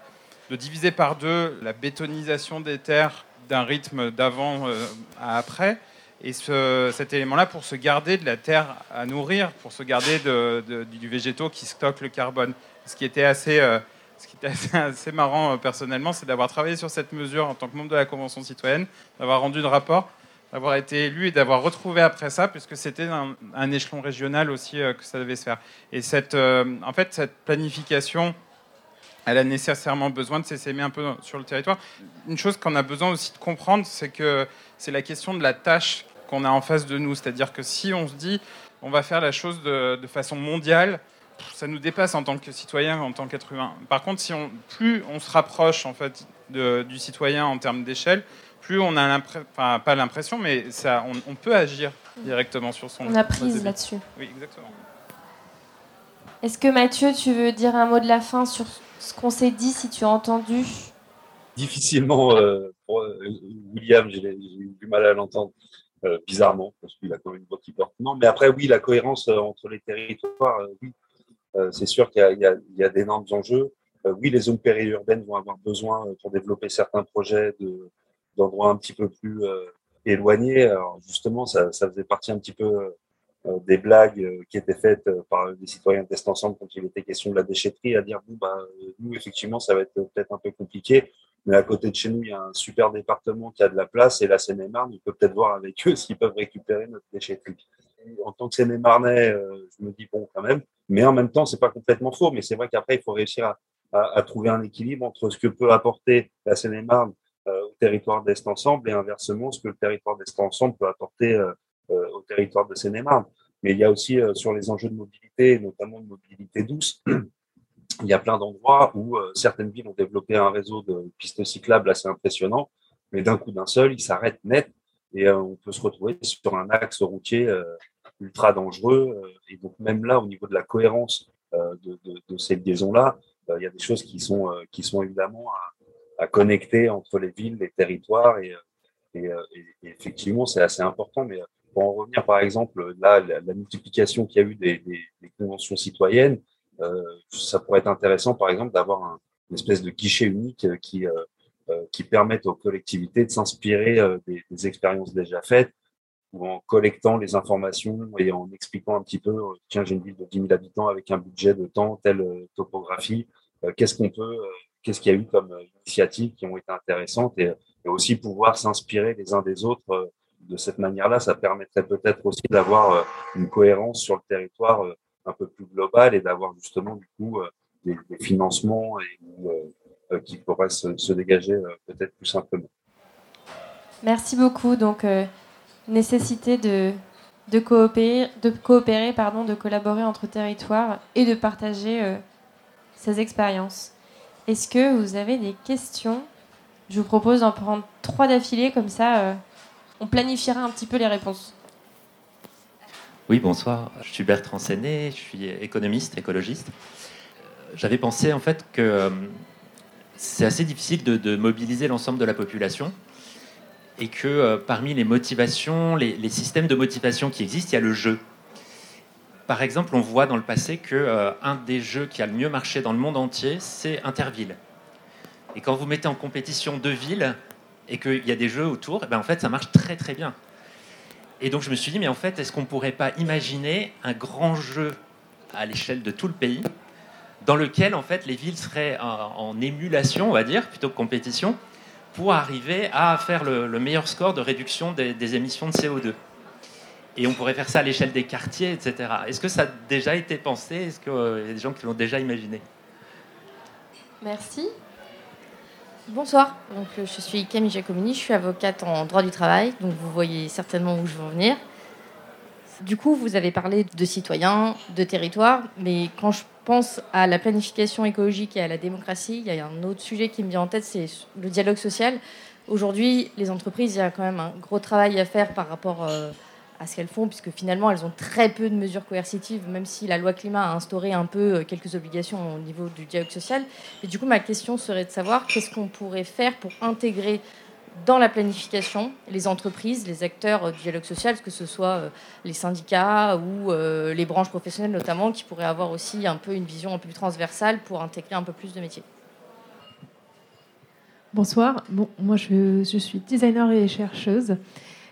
de diviser par deux la bétonisation des terres d'un rythme d'avant euh, à après. Et ce, cet élément-là, pour se garder de la terre à nourrir, pour se garder de, de, du végétaux qui stocke le carbone. Ce qui était assez, euh, marrant personnellement, c'est d'avoir travaillé sur cette mesure en tant que membre de la Convention citoyenne, d'avoir rendu le rapport d'avoir été élu et d'avoir retrouvé après ça, puisque c'était un, échelon régional aussi euh, que ça devait se faire. Et euh, en fait, cette planification, elle a nécessairement besoin de s'essaimer un peu sur le territoire. Une chose qu'on a besoin aussi de comprendre, c'est que c'est la question de la tâche qu'on a en face de nous. C'est-à-dire que si on se dit, on va faire la chose de, de façon mondiale, ça nous dépasse en tant que citoyen, en tant qu'être humain. Par contre, si on, plus on se rapproche en fait de, du citoyen en termes d'échelle, plus on a l'impression, enfin pas l'impression, mais ça, on, on, peut agir directement sur son. On a prise là-dessus. Oui, exactement. Est-ce que Mathieu, tu veux dire un mot de la fin sur ce qu'on s'est dit, si tu as entendu? Difficilement, euh, pour euh, William, j'ai eu du mal à l'entendre. Euh, bizarrement, parce qu'il a quand même une voix qui porte. Non, mais après, oui, la cohérence euh, entre les territoires, euh, oui, c'est sûr qu'il y, y, a d'énormes enjeux. oui, les zones périurbaines vont avoir besoin, pour développer certains projets, de, d'endroits un petit peu plus éloignés. Alors justement, ça, faisait partie un petit peu des blagues qui étaient faites par des citoyens d'Est Ensemble quand il était question de la déchetterie, à dire bon, bah, nous, effectivement, ça va être peut-être un peu compliqué, mais à côté de chez nous, il y a un super département qui a de la place et la Seine-et-Marne, on peut peut-être voir avec eux s'ils peuvent récupérer notre déchetterie. En tant que Seine-et-Marnais, je me dis bon, quand même, mais en même temps, c'est pas complètement faux, mais c'est vrai qu'après, il faut réussir à, trouver un équilibre entre ce que peut apporter la Seine-et-Marne euh, au territoire d'Est Ensemble et inversement ce que le territoire d'Est Ensemble peut apporter euh, euh, au territoire de Seine-et-Marne. Mais il y a aussi sur les enjeux de mobilité, notamment de mobilité douce, il y a plein d'endroits où certaines villes ont développé un réseau de pistes cyclables assez impressionnant, mais d'un coup d'un seul, il s'arrête net et on peut se retrouver sur un axe routier ultra dangereux. et donc même là, au niveau de la cohérence de, de, de, ces liaisons-là, il y a des choses qui sont, qui sont évidemment à, à, connecter entre les villes, les territoires. Et, et, et effectivement, c'est assez important. Mais pour en revenir, par exemple, là, la, multiplication qu'il y a eu des, des, des conventions citoyennes, euh, ça pourrait être intéressant, par exemple, d'avoir un, une espèce de guichet unique qui, euh, euh, qui permette aux collectivités de s'inspirer des, expériences déjà faites ou en collectant les informations et en expliquant un petit peu, tiens, j'ai une ville de 10 000 habitants avec un budget de temps, telle topographie, qu'est-ce qu'on peut, qu'est-ce qu'il y a eu comme initiatives qui ont été intéressantes? Et aussi pouvoir s'inspirer les uns des autres de cette manière-là, ça permettrait peut-être aussi d'avoir une cohérence sur le territoire un peu plus global et d'avoir justement du coup euh, des, financements euh, euh, qui pourraient se, dégager peut-être plus simplement. Merci beaucoup. Donc, nécessité de, coopérer, de, coopérer pardon, de collaborer entre territoires et de partager euh, ces expériences. Est-ce que vous avez des questions? Je vous propose d'en prendre trois d'affilée, comme ça on planifiera un petit peu les réponses. Oui, bonsoir. Je suis Bertrand Séné, je suis économiste, écologiste. J'avais pensé en fait que euh, c'est assez difficile de, mobiliser l'ensemble de la population et que euh, parmi les motivations, les, les, systèmes de motivation qui existent, il y a le jeu. Par exemple, on voit dans le passé que euh, un des jeux qui a le mieux marché dans le monde entier, c'est Interville. Et quand vous mettez en compétition deux villes et qu'il y a des jeux autour, eh ben en fait, ça marche très très bien. Et donc je me suis dit, mais en fait, est-ce qu'on ne pourrait pas imaginer un grand jeu à l'échelle de tout le pays, dans lequel en fait les villes seraient en, émulation, on va dire, plutôt que compétition, pour arriver à faire le, le meilleur score de réduction des, des, émissions de CO2. Et on pourrait faire ça à l'échelle des quartiers, etc. Est-ce que ça a déjà été pensé? Est-ce qu'il euh, y a des gens qui l'ont déjà imaginé? Merci. Bonsoir, donc, euh, je suis Camille Giacomini, je suis avocate en droit du travail, donc vous voyez certainement où je veux en venir. Du coup, vous avez parlé de citoyens, de territoires, mais quand je pense à la planification écologique et à la démocratie, il y a un autre sujet qui me vient en tête, c'est le dialogue social. Aujourd'hui, les entreprises, il y a quand même un gros travail à faire par rapport euh, à ce qu'elles font, puisque finalement, elles ont très peu de mesures coercitives, même si la loi climat a instauré un peu euh, quelques obligations au niveau du dialogue social. Et du coup, ma question serait de savoir qu'est-ce qu'on pourrait faire pour intégrer dans la planification les entreprises, les acteurs euh, du dialogue social, que ce soit euh, les syndicats ou les branches professionnelles notamment, qui pourraient avoir aussi un peu une vision un peu plus transversale pour intégrer un peu plus de métiers? Bonsoir, bon, moi je, je suis designer et chercheuse.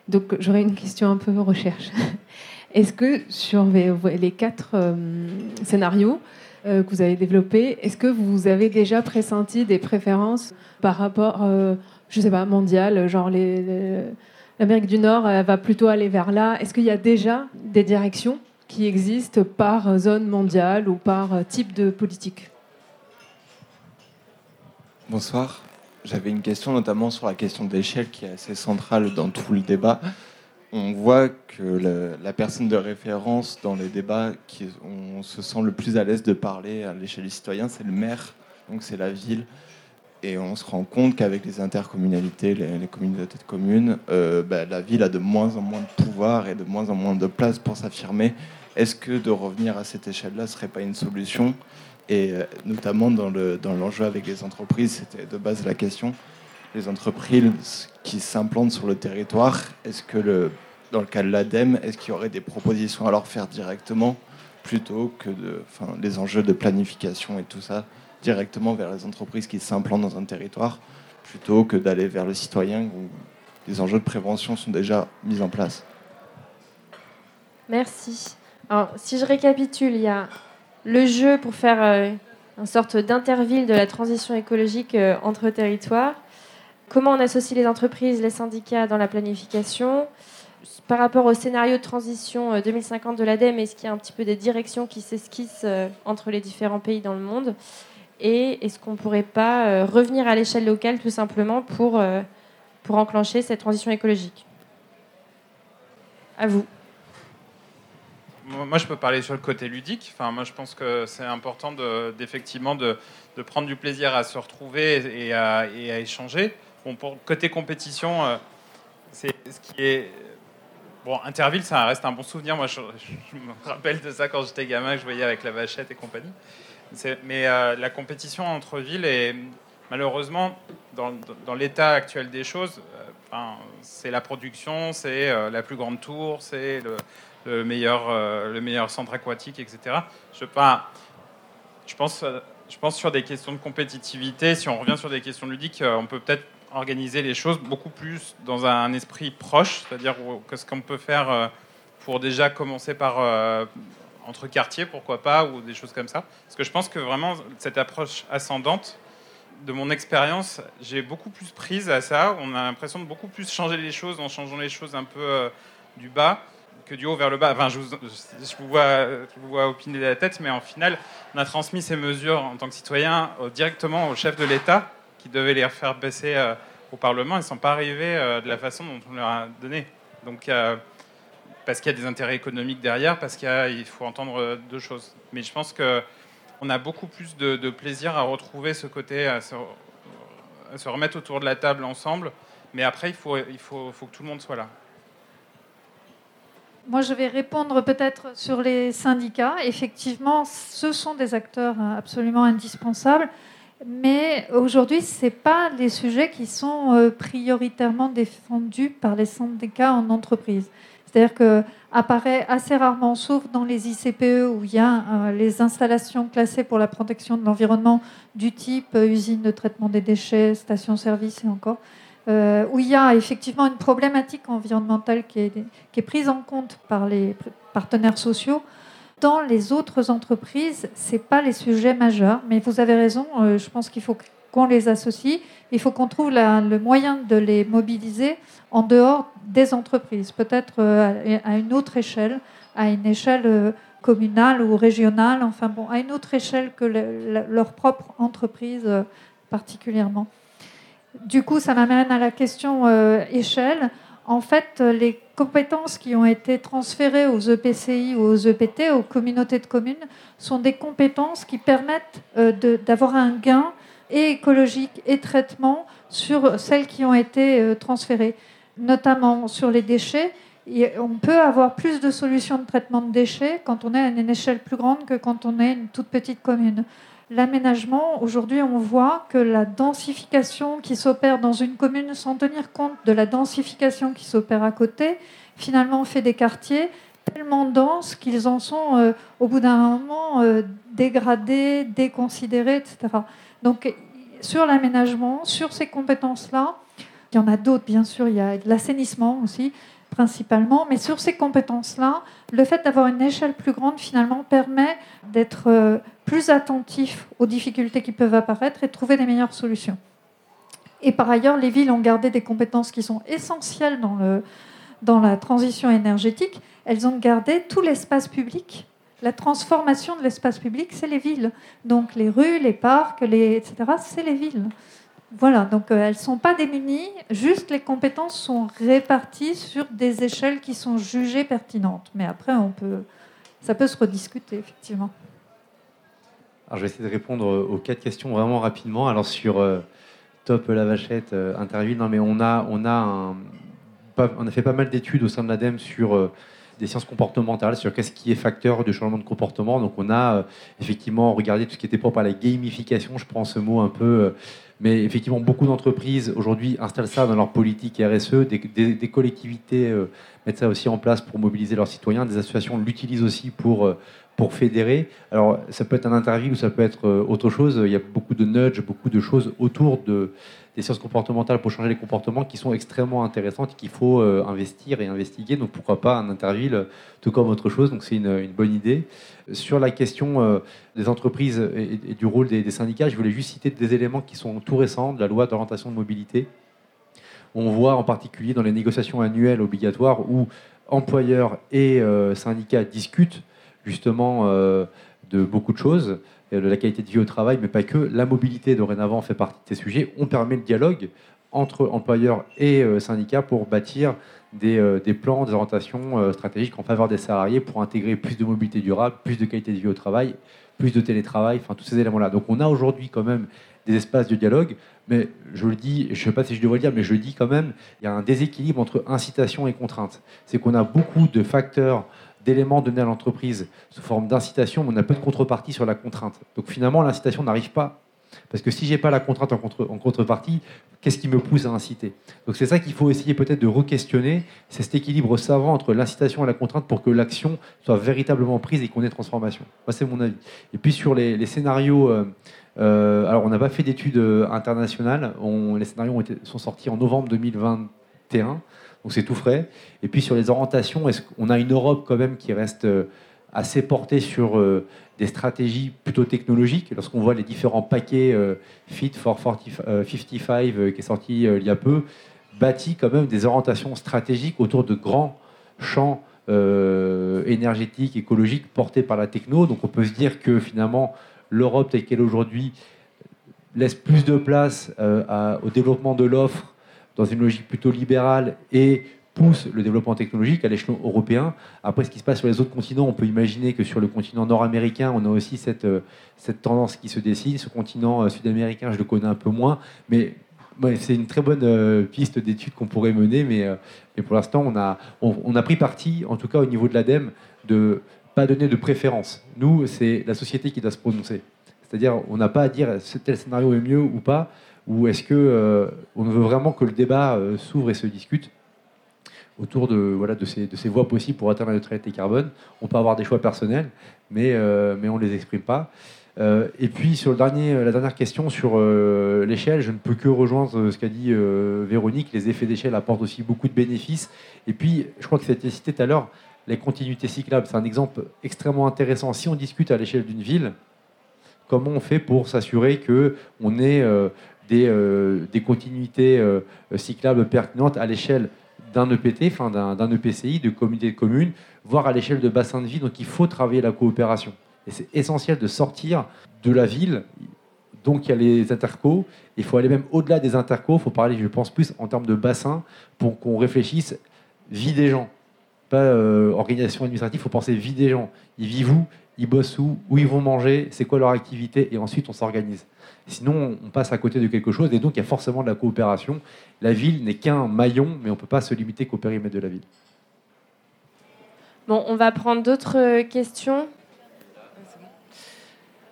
Donc j'aurais une question un peu recherche. Est-ce que sur les quatre euh, scénarios euh, que vous avez développés, est-ce que vous avez déjà pressenti des préférences par rapport, euh, je sais pas, mondial, genre l'Amérique du Nord va plutôt aller vers là. Est-ce qu'il y a déjà des directions qui existent par zone mondiale ou par type de politique? Bonsoir. J'avais une question notamment sur la question d'échelle qui est assez centrale dans tout le débat. On voit que la personne de référence dans les débats qui on se sent le plus à l'aise de parler à l'échelle des citoyens, c'est le maire, donc c'est la ville. Et on se rend compte qu'avec les intercommunalités, les, les, communautés de communes, euh, bah, la ville a de moins en moins de pouvoir et de moins en moins de place pour s'affirmer. Est-ce que de revenir à cette échelle-là ne serait pas une solution? Et euh, notamment dans l'enjeu le, avec les entreprises, c'était de base la question. Les entreprises qui s'implantent sur le territoire, est-ce que le, dans le cas de l'ADEME, est-ce qu'il y aurait des propositions à leur faire directement plutôt que de, enfin, les enjeux de planification et tout ça directement vers les entreprises qui s'implantent dans un territoire plutôt que d'aller vers le citoyen où les enjeux de prévention sont déjà mis en place? Merci. Alors, si je récapitule, il y a le jeu pour faire euh, une sorte d'interville de la transition écologique euh, entre territoires. Comment on associe les entreprises, les syndicats dans la planification? Par rapport au scénario de transition 2050 euh, de l'ADEME, est-ce qu'il y a un petit peu des directions qui s'esquissent entre les différents pays dans le monde? Et est-ce qu'on ne pourrait pas revenir à l'échelle locale tout simplement pour, pour enclencher cette transition écologique? À vous moi, je peux parler sur le côté ludique. Enfin, moi, je pense que c'est important d'effectivement de, prendre du plaisir à se retrouver et à, échanger. Bon, pour côté compétition, euh, c'est ce qui est Bon, Interville, ça reste un bon souvenir. Moi, je, me rappelle de ça quand j'étais gamin, que je voyais avec la vachette et compagnie. Mais la compétition entre villes est malheureusement, dans, dans l'état actuel des choses, c'est la production, c'est la plus grande tour, c'est le, le meilleur, euh, le meilleur centre aquatique, etc. Je, pas, je, pense, euh, je pense sur des questions de compétitivité, si on revient sur des questions ludiques, euh, on peut peut-être organiser les choses beaucoup plus dans un esprit proche, c'est-à-dire ce qu'on peut faire pour déjà commencer par entre quartiers, pourquoi pas, ou des choses comme ça. Parce que je pense que vraiment cette approche ascendante, de mon expérience, j'ai beaucoup plus prise à ça. On a l'impression de beaucoup plus changer les choses en changeant les choses un peu du bas du haut vers le bas. Enfin, je vous, vois, opiner de la tête, mais en final, on a transmis ces mesures en tant que citoyen directement au chef de l'État, qui devait les faire baisser euh, au Parlement. Ils ne sont pas arrivés euh, de la façon dont on leur a donné. Donc, euh, parce qu'il y a des intérêts économiques derrière, parce qu'il faut entendre deux choses. Mais je pense qu'on a beaucoup plus de, plaisir à retrouver ce côté, à se, remettre autour de la table ensemble. Mais après, il faut que tout le monde soit là. Moi, je vais répondre peut-être sur les syndicats. Effectivement, ce sont des acteurs absolument indispensables. Mais aujourd'hui, ce n'est pas les sujets qui sont euh, prioritairement défendus par les syndicats en entreprise. C'est-à-dire que apparaît assez rarement, sauf dans les ICPE où il y a euh, les installations classées pour la protection de l'environnement du type euh, usine de traitement des déchets, station-service et encore, euh, où il y a effectivement une problématique environnementale qui est, prise en compte par les partenaires sociaux. Dans les autres entreprises, ce n'est pas les sujets majeurs, mais vous avez raison, euh, je pense qu'il faut qu'on les associe, il faut qu'on trouve le moyen de les mobiliser en dehors des entreprises, peut-être euh, à une autre échelle, à une échelle communale ou régionale, enfin bon, à une autre échelle que leur propre entreprise particulièrement. Du coup, ça m'amène à la question euh, échelle. En fait, les compétences qui ont été transférées aux EPCI ou aux EPT, aux communautés de communes, sont des compétences qui permettent euh, d'avoir un gain et écologique et traitement sur celles qui ont été euh, transférées, notamment sur les déchets. on peut avoir plus de solutions de traitement de déchets quand on est à une échelle plus grande que quand on est une toute petite commune l'aménagement, aujourd'hui, on voit que la densification qui s'opère dans une commune sans tenir compte de la densification qui s'opère à côté, finalement, fait des quartiers tellement denses qu'ils en sont, euh, au bout d'un moment, euh, dégradés, déconsidérés, etc. Donc, sur l'aménagement, sur ces compétences-là, il y en a d'autres, bien sûr, il y a l'assainissement aussi, principalement, mais sur ces compétences-là, le fait d'avoir une échelle plus grande, finalement, permet d'être euh, plus attentif aux difficultés qui peuvent apparaître et trouver des meilleures solutions. Et par ailleurs, les villes ont gardé des compétences qui sont essentielles dans, dans la transition énergétique. Elles ont gardé tout l'espace public. La transformation de l'espace public, c'est les villes. Donc les rues, les parcs, les, etc., c'est les villes. Voilà, donc euh, elles ne sont pas démunies, juste les compétences sont réparties sur des échelles qui sont jugées pertinentes. Mais après, on peut, ça peut se rediscuter, effectivement. Alors, je vais essayer de répondre aux quatre questions vraiment rapidement. Alors, sur euh, Top la vachette, euh, non, mais on a, on, a on a fait pas mal d'études au sein de l'ADEME sur euh, des sciences comportementales, sur qu'est-ce qui est facteur de changement de comportement. Donc, on a effectivement regardé tout ce qui était propre à la gamification, je prends ce mot un peu. mais effectivement, beaucoup d'entreprises aujourd'hui installent ça dans leur politique RSE. Des collectivités mettent ça aussi en place pour mobiliser leurs citoyens. Des associations l'utilisent aussi pour pour fédérer. Alors, ça peut être un interview ou ça peut être euh, autre chose. Il y a beaucoup de nudge, beaucoup de choses autour de, des sciences comportementales pour changer les comportements qui sont extrêmement intéressantes qu'il faut euh, investir et investiguer. Donc, pourquoi pas un interview euh, tout comme autre chose. Donc, c'est une, bonne idée. Sur la question des entreprises et, du rôle des, syndicats, je voulais juste citer des éléments qui sont tout récents de la loi d'orientation de mobilité. On voit en particulier dans les négociations annuelles obligatoires où employeurs et syndicats discutent justement euh, de beaucoup de choses, de la qualité de vie au travail, mais pas que. La mobilité, dorénavant, fait partie de ces sujets. On permet le dialogue entre employeurs et euh, syndicats pour bâtir des, euh, des, plans, des orientations stratégiques en faveur des salariés pour intégrer plus de mobilité durable, plus de qualité de vie au travail, plus de télétravail, enfin tous ces éléments-là. Donc on a aujourd'hui quand même des espaces de dialogue. Mais je le dis, je ne sais pas si je devrais le dire, mais je le dis quand même, il y a un déséquilibre entre incitation et contrainte. C'est qu'on a beaucoup de facteurs, d'éléments donnés à l'entreprise sous forme d'incitation, mais on a peu de contrepartie sur la contrainte. Donc finalement, l'incitation n'arrive pas parce que si j'ai pas la contrainte en, contrepartie, qu'est-ce qui me pousse à inciter? Donc c'est ça qu'il faut essayer peut-être de re-questionner, c'est cet équilibre savant entre l'incitation et la contrainte pour que l'action soit véritablement prise et qu'on ait transformation. Moi, c'est mon avis. Et puis sur les, scénarios, euh, euh, alors on n'a pas fait d'études euh, internationales, les scénarios ont été, sont sortis en novembre 2021, donc c'est tout frais. Et puis sur les orientations, est-ce qu'on a une Europe quand même qui reste assez portée sur des stratégies plutôt technologiques? Lorsqu'on voit les différents paquets euh, Fit for 55 euh, euh, qui est sorti il y a peu, bâtit quand même des orientations stratégiques autour de grands champs énergétiques, écologiques portés par la techno. Donc on peut se dire que finalement l'Europe telle qu'elle est aujourd'hui laisse plus de place au développement de l'offre dans une logique plutôt libérale et pousse le développement technologique à l'échelon européen. Après, ce qui se passe sur les autres continents, on peut imaginer que sur le continent nord-américain, on a aussi cette, euh, cette tendance qui se dessine. Ce continent euh, sud-américain, je le connais un peu moins, mais c'est une très bonne euh, piste d'étude qu'on pourrait mener, mais, pour l'instant, on a, on, a pris parti, en tout cas au niveau de l'ADEME, de pas donner de préférence. Nous, c'est la société qui doit se prononcer. C'est-à-dire, on n'a pas à dire tel scénario est mieux ou pas, ou est-ce que on veut vraiment que le débat s'ouvre et se discute autour de, ces, voies possibles pour atteindre la neutralité carbone? On peut avoir des choix personnels, mais, euh, on ne les exprime pas. Euh, et puis sur la dernière question sur euh, l'échelle, je ne peux que rejoindre ce qu'a dit Véronique. Les effets d'échelle apportent aussi beaucoup de bénéfices. Et puis, je crois que ça a été cité tout à l'heure, les continuités cyclables, c'est un exemple extrêmement intéressant. Si on discute à l'échelle d'une ville, comment on fait pour s'assurer qu'on ait des, des, continuités cyclables pertinentes à l'échelle d'un EPT, enfin d'un EPCI, de communauté de communes, voire à l'échelle de bassin de vie. Donc il faut travailler la coopération. Et c'est essentiel de sortir de la ville. Donc il y a les intercos. Il faut aller même au-delà des intercos. Il faut parler, je pense, plus en termes de bassin pour qu'on réfléchisse vie des gens. Pas euh, organisation administrative, il faut penser vie des gens. Ils vivent où? Ils bossent où Où ils vont manger C'est quoi leur activité Et ensuite, on s'organise. Sinon, on passe à côté de quelque chose et donc il y a forcément de la coopération. La ville n'est qu'un maillon, mais on ne peut pas se limiter qu'au périmètre de la ville. Bon, on va prendre d'autres questions.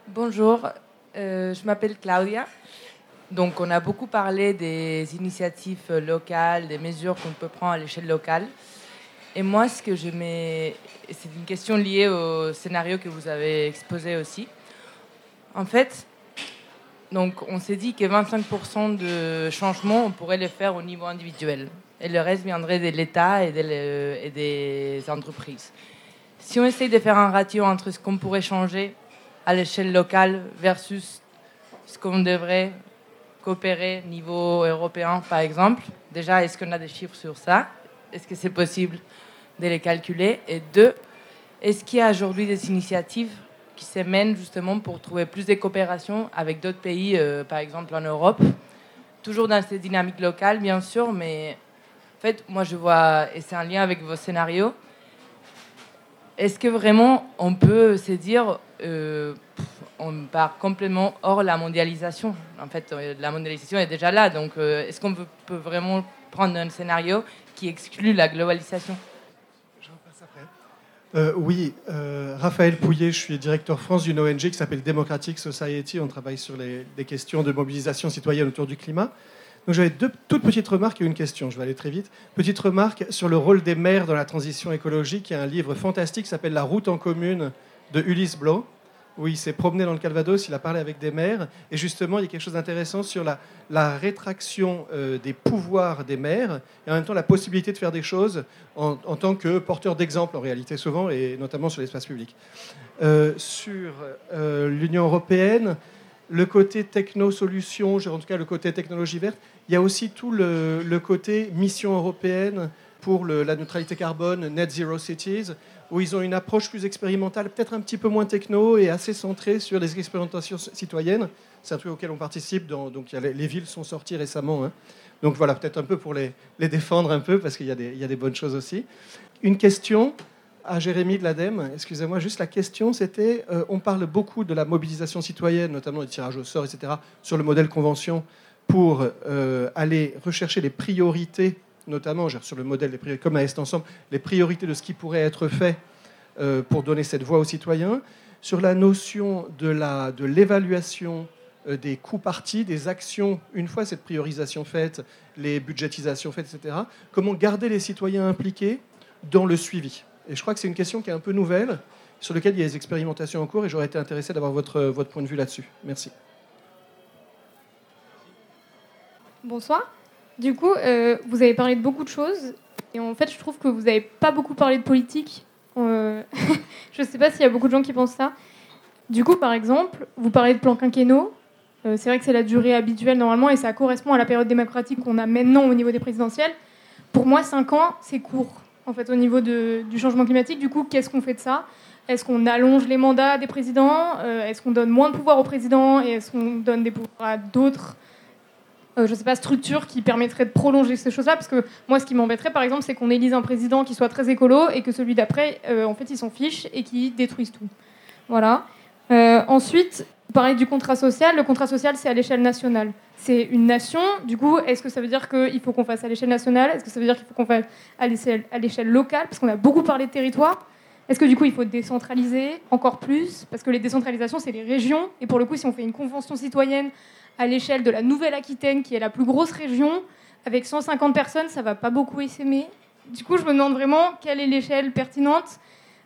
Bonjour, euh, je m'appelle Claudia. Donc, on a beaucoup parlé des initiatives locales, des mesures qu'on peut prendre à l'échelle locale. Et moi, ce que je mets, c'est une question liée au scénario que vous avez exposé aussi. En fait, donc, on s'est dit que 25% de changements, on pourrait les faire au niveau individuel. Et le reste viendrait de l'État et, et, des entreprises. Si on essaye de faire un ratio entre ce qu'on pourrait changer à l'échelle locale versus ce qu'on devrait coopérer au niveau européen, par exemple, déjà, est-ce qu'on a des chiffres sur ça? Est-ce que c'est possible? De les calculer Et deux, est-ce qu'il y a aujourd'hui des initiatives qui s'émènent justement pour trouver plus de coopération avec d'autres pays, euh, par exemple en Europe. Toujours dans cette dynamique locale, bien sûr, mais en fait, moi je vois, et c'est un lien avec vos scénarios, est-ce que vraiment on peut se dire, euh, on part complètement hors la mondialisation? En fait, euh, la mondialisation est déjà là, donc est-ce qu'on peut vraiment prendre un scénario qui exclut la globalisation? Euh, oui, euh, Raphaël Pouillet, je suis directeur France d'une ONG qui s'appelle Democratic Society. On travaille sur les, questions de mobilisation citoyenne autour du climat. Donc j'avais deux toutes petites remarques et une question. Je vais aller très vite. Petite remarque sur le rôle des maires dans la transition écologique. Il y a un livre fantastique qui s'appelle La route en commune de Ulysse Blau où il s'est promené dans le Calvados, il a parlé avec des maires, et justement, il y a quelque chose d'intéressant sur la, rétraction euh, des pouvoirs des maires, et en même temps la possibilité de faire des choses en, tant que porteur d'exemple, en réalité, souvent, et notamment sur l'espace public. Euh, sur euh, l'Union européenne, le côté techno-solution, en tout cas le côté technologie verte, il y a aussi tout le, côté mission européenne pour la neutralité carbone, Net Zero Cities, où ils ont une approche plus expérimentale, peut-être un petit peu moins techno et assez centrée sur les expérimentations citoyennes. C'est un truc auquel on participe. Donc les, villes sont sorties récemment. Hein. Donc voilà, peut-être un peu pour les, défendre un peu, parce qu'il y, a des bonnes choses aussi. Une question. à Jérémy de l'ADEME. Excusez-moi, juste la question, c'était, euh, on parle beaucoup de la mobilisation citoyenne, notamment des tirages au sort, etc., sur le modèle convention, pour euh, aller rechercher les priorités, notamment sur le modèle des priorités, comme à Est Ensemble, les priorités de ce qui pourrait être fait euh, pour donner cette voix aux citoyens, sur la notion de l'évaluation de des coûts partis, des actions, une fois cette priorisation faite, les budgétisations faites, etc., comment garder les citoyens impliqués dans le suivi. Et je crois que c'est une question qui est un peu nouvelle, sur laquelle il y a des expérimentations en cours, et j'aurais été intéressé d'avoir votre, votre point de vue là-dessus. Merci. Bonsoir. Du coup, euh, vous avez parlé de beaucoup de choses, et en fait, je trouve que vous n'avez pas beaucoup parlé de politique. Euh, je ne sais pas s'il y a beaucoup de gens qui pensent ça. Du coup, par exemple, vous parlez de plan quinquennaux. Euh, c'est vrai que c'est la durée habituelle normalement, et ça correspond à la période démocratique qu'on a maintenant au niveau des présidentielles. Pour moi, 5 ans, c'est court en fait, au niveau du changement climatique. Du coup, qu'est-ce qu'on fait de ça? Est-ce qu'on allonge les mandats des présidents? Est-ce qu'on donne moins de pouvoir aux présidents? Et est-ce qu'on donne des pouvoirs à d'autres je sais pas, structures qui permettraient de prolonger ces choses-là Parce que moi, ce qui m'embêterait, par exemple, c'est qu'on élise un président qui soit très écolo et que celui d'après, euh, en fait, il s'en fiche et qui détruise tout. Voilà. ensuite, vous parlez du contrat social. Le contrat social, c'est à l'échelle nationale c'est une nation. Du coup, est-ce que ça veut dire qu'il faut qu'on fasse à l'échelle nationale? Est-ce que ça veut dire qu'il faut qu'on fasse à l'échelle locale? Parce qu'on a beaucoup parlé de territoire. Est-ce que du coup, il faut décentraliser encore plus? Parce que les décentralisations, c'est les régions. Et pour le coup, si on fait une convention citoyenne à l'échelle de la Nouvelle-Aquitaine, qui est la plus grosse région, avec 150 personnes, ça va pas beaucoup essaimer. Du coup, je me demande vraiment quelle est l'échelle pertinente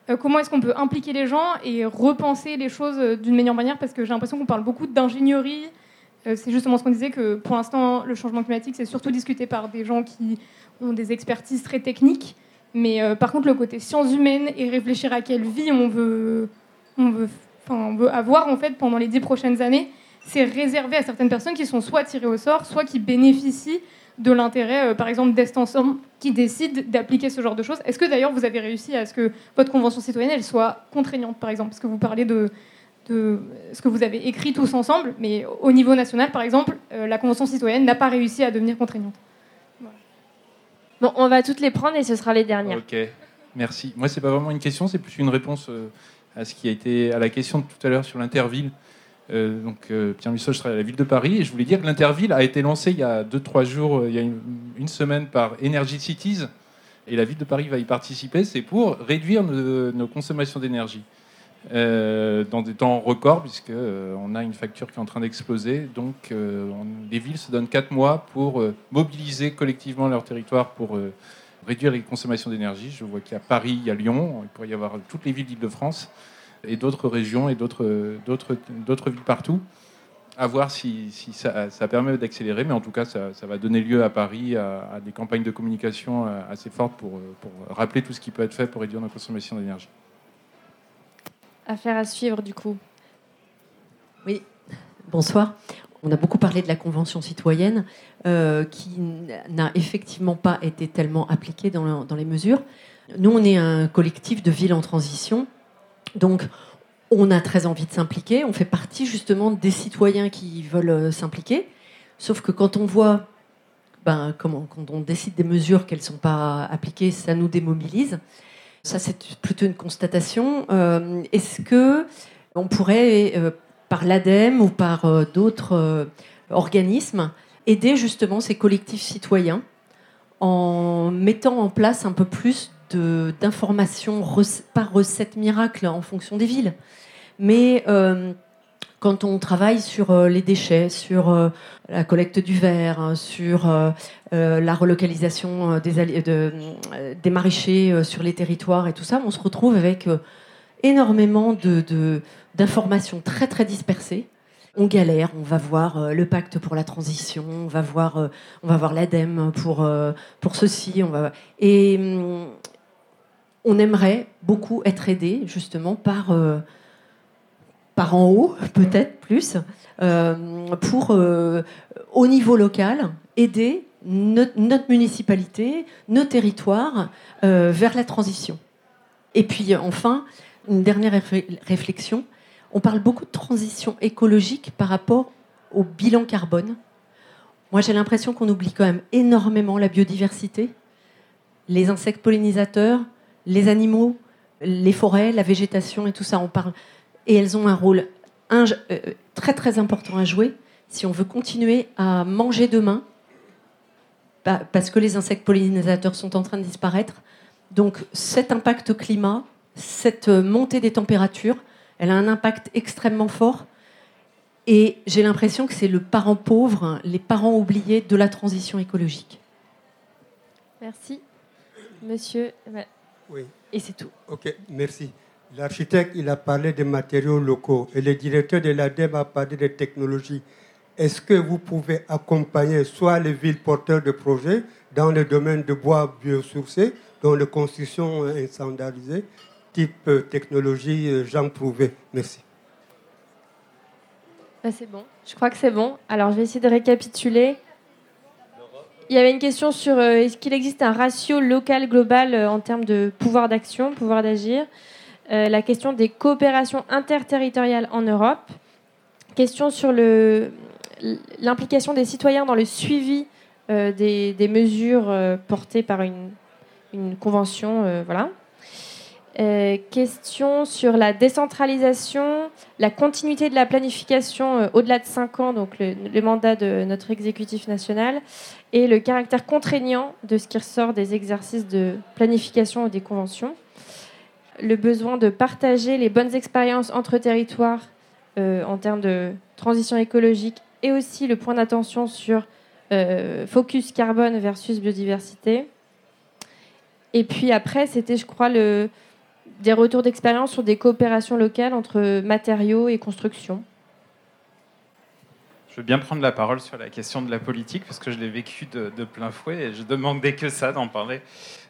euh, comment est-ce qu'on peut impliquer les gens et repenser les choses euh, d'une meilleure manière Parce que j'ai l'impression qu'on parle beaucoup d'ingénierie, euh, c'est justement ce qu'on disait que pour l'instant, le changement climatique, c'est surtout discuté par des gens qui ont des expertises très techniques. Mais par contre, le côté sciences humaines et réfléchir à quelle vie on veut, on veut, on veut avoir en fait pendant les dix prochaines années, c'est réservé à certaines personnes qui sont soit tirées au sort, soit qui bénéficient de l'intérêt, euh, par exemple, d'Est Ensemble, qui décide d'appliquer ce genre de choses. Est-ce que d'ailleurs vous avez réussi à ce que votre convention citoyenne elle soit contraignante, par exemple? Parce que vous parlez de, de ce que vous avez écrit tous ensemble, mais au niveau national, par exemple, euh, la Convention citoyenne n'a pas réussi à devenir contraignante. Bon, on va toutes les prendre et ce sera les dernières. Ok, merci. Moi, c'est pas vraiment une question, c'est plus une réponse euh, à ce qui a été à la question de tout à l'heure sur l'interville. Euh, donc, Pierre Mussol, je travaille à la ville de Paris et je voulais dire que l'interville a été lancé il y a 2-3 jours, il y a une, semaine par Energy Cities et la ville de Paris va y participer. C'est pour réduire nos consommations d'énergie. Euh, dans des temps records, puisqu'on euh, on a une facture qui est en train d'exploser. Donc, euh, les villes se donnent 4 mois pour mobiliser collectivement leur territoire pour réduire les consommations d'énergie. Je vois qu'il y a Paris, il y a Lyon, il pourrait y avoir toutes les villes d'Île-de-France et d'autres régions et d'autres villes partout. À voir si, ça, permet d'accélérer, mais en tout cas, ça, va donner lieu à Paris à, des campagnes de communication assez fortes pour, pour rappeler tout ce qui peut être fait pour réduire nos consommations d'énergie. Affaire à suivre, du coup. Oui, bonsoir. On a beaucoup parlé de la Convention citoyenne, euh, qui n'a effectivement pas été tellement appliquée dans, dans, les mesures. Nous, on est un collectif de villes en transition. Donc, on a très envie de s'impliquer. On fait partie justement des citoyens qui veulent euh, s'impliquer. Sauf que quand on voit, ben, quand on décide des mesures qu'elles ne sont pas appliquées, ça nous démobilise. Ça, c'est plutôt une constatation. Euh, est-ce que on pourrait, euh, par l'ADEME ou par d'autres organismes, aider justement ces collectifs citoyens en mettant en place un peu plus d'informations par recette miracle en fonction des villes, mais quand on travaille sur euh, les déchets, sur euh, la collecte du verre, hein, sur euh, la relocalisation des, des maraîchers sur les territoires et tout ça, on se retrouve avec énormément d'informations très très dispersées. On galère, on va voir le pacte pour la transition, on va voir, on voir l'ADEME pour, pour ceci, et hum, on aimerait beaucoup être aidé justement par par en haut, peut-être plus, euh, pour, euh, au niveau local, aider notre, municipalité, nos territoires euh, vers la transition. Et puis enfin, une dernière réflexion, on parle beaucoup de transition écologique par rapport au bilan carbone. Moi, j'ai l'impression qu'on oublie quand même énormément la biodiversité, les insectes pollinisateurs, les animaux, les forêts, la végétation et tout ça, on parle. Et elles ont un rôle un, euh, très très important à jouer si on veut continuer à manger demain, bah, parce que les insectes pollinisateurs sont en train de disparaître. Donc cet impact climat, cette montée des températures, elle a un impact extrêmement fort. Et j'ai l'impression que c'est le parent pauvre, les parents oubliés de la transition écologique. Merci. Monsieur. Oui. Et c'est tout. Ok, merci. L'architecte, il a parlé des matériaux locaux et le directeur de l'ADEME a parlé des technologies. Est-ce que vous pouvez accompagner soit les villes porteurs de projets dans le domaine de bois biosourcés, dont les constructions standardisées, type euh, technologie euh, Jean Prouvé? Merci. Bah, c'est bon. Je crois que c'est bon. Alors, je vais essayer de récapituler. Il y avait une question sur euh, est-ce qu'il existe un ratio local global en termes de pouvoir d'action, pouvoir d'agir? la question des coopérations interterritoriales en Europe. Question sur l'implication des citoyens dans le suivi des, des, mesures portées par une, une convention. voilà. Euh, question sur la décentralisation, la continuité de la planification euh, au-delà de 5 ans, donc le, mandat de notre exécutif national, et le caractère contraignant de ce qui ressort des exercices de planification ou des conventions. Le besoin de partager les bonnes expériences entre territoires euh, en termes de transition écologique et aussi le point d'attention sur focus carbone versus biodiversité. Et puis après, c'était, je crois, le, des retours d'expérience sur des coopérations locales entre matériaux et construction. Je veux bien prendre la parole sur la question de la politique parce que je l'ai vécu de, plein fouet et je demandais que ça d'en parler.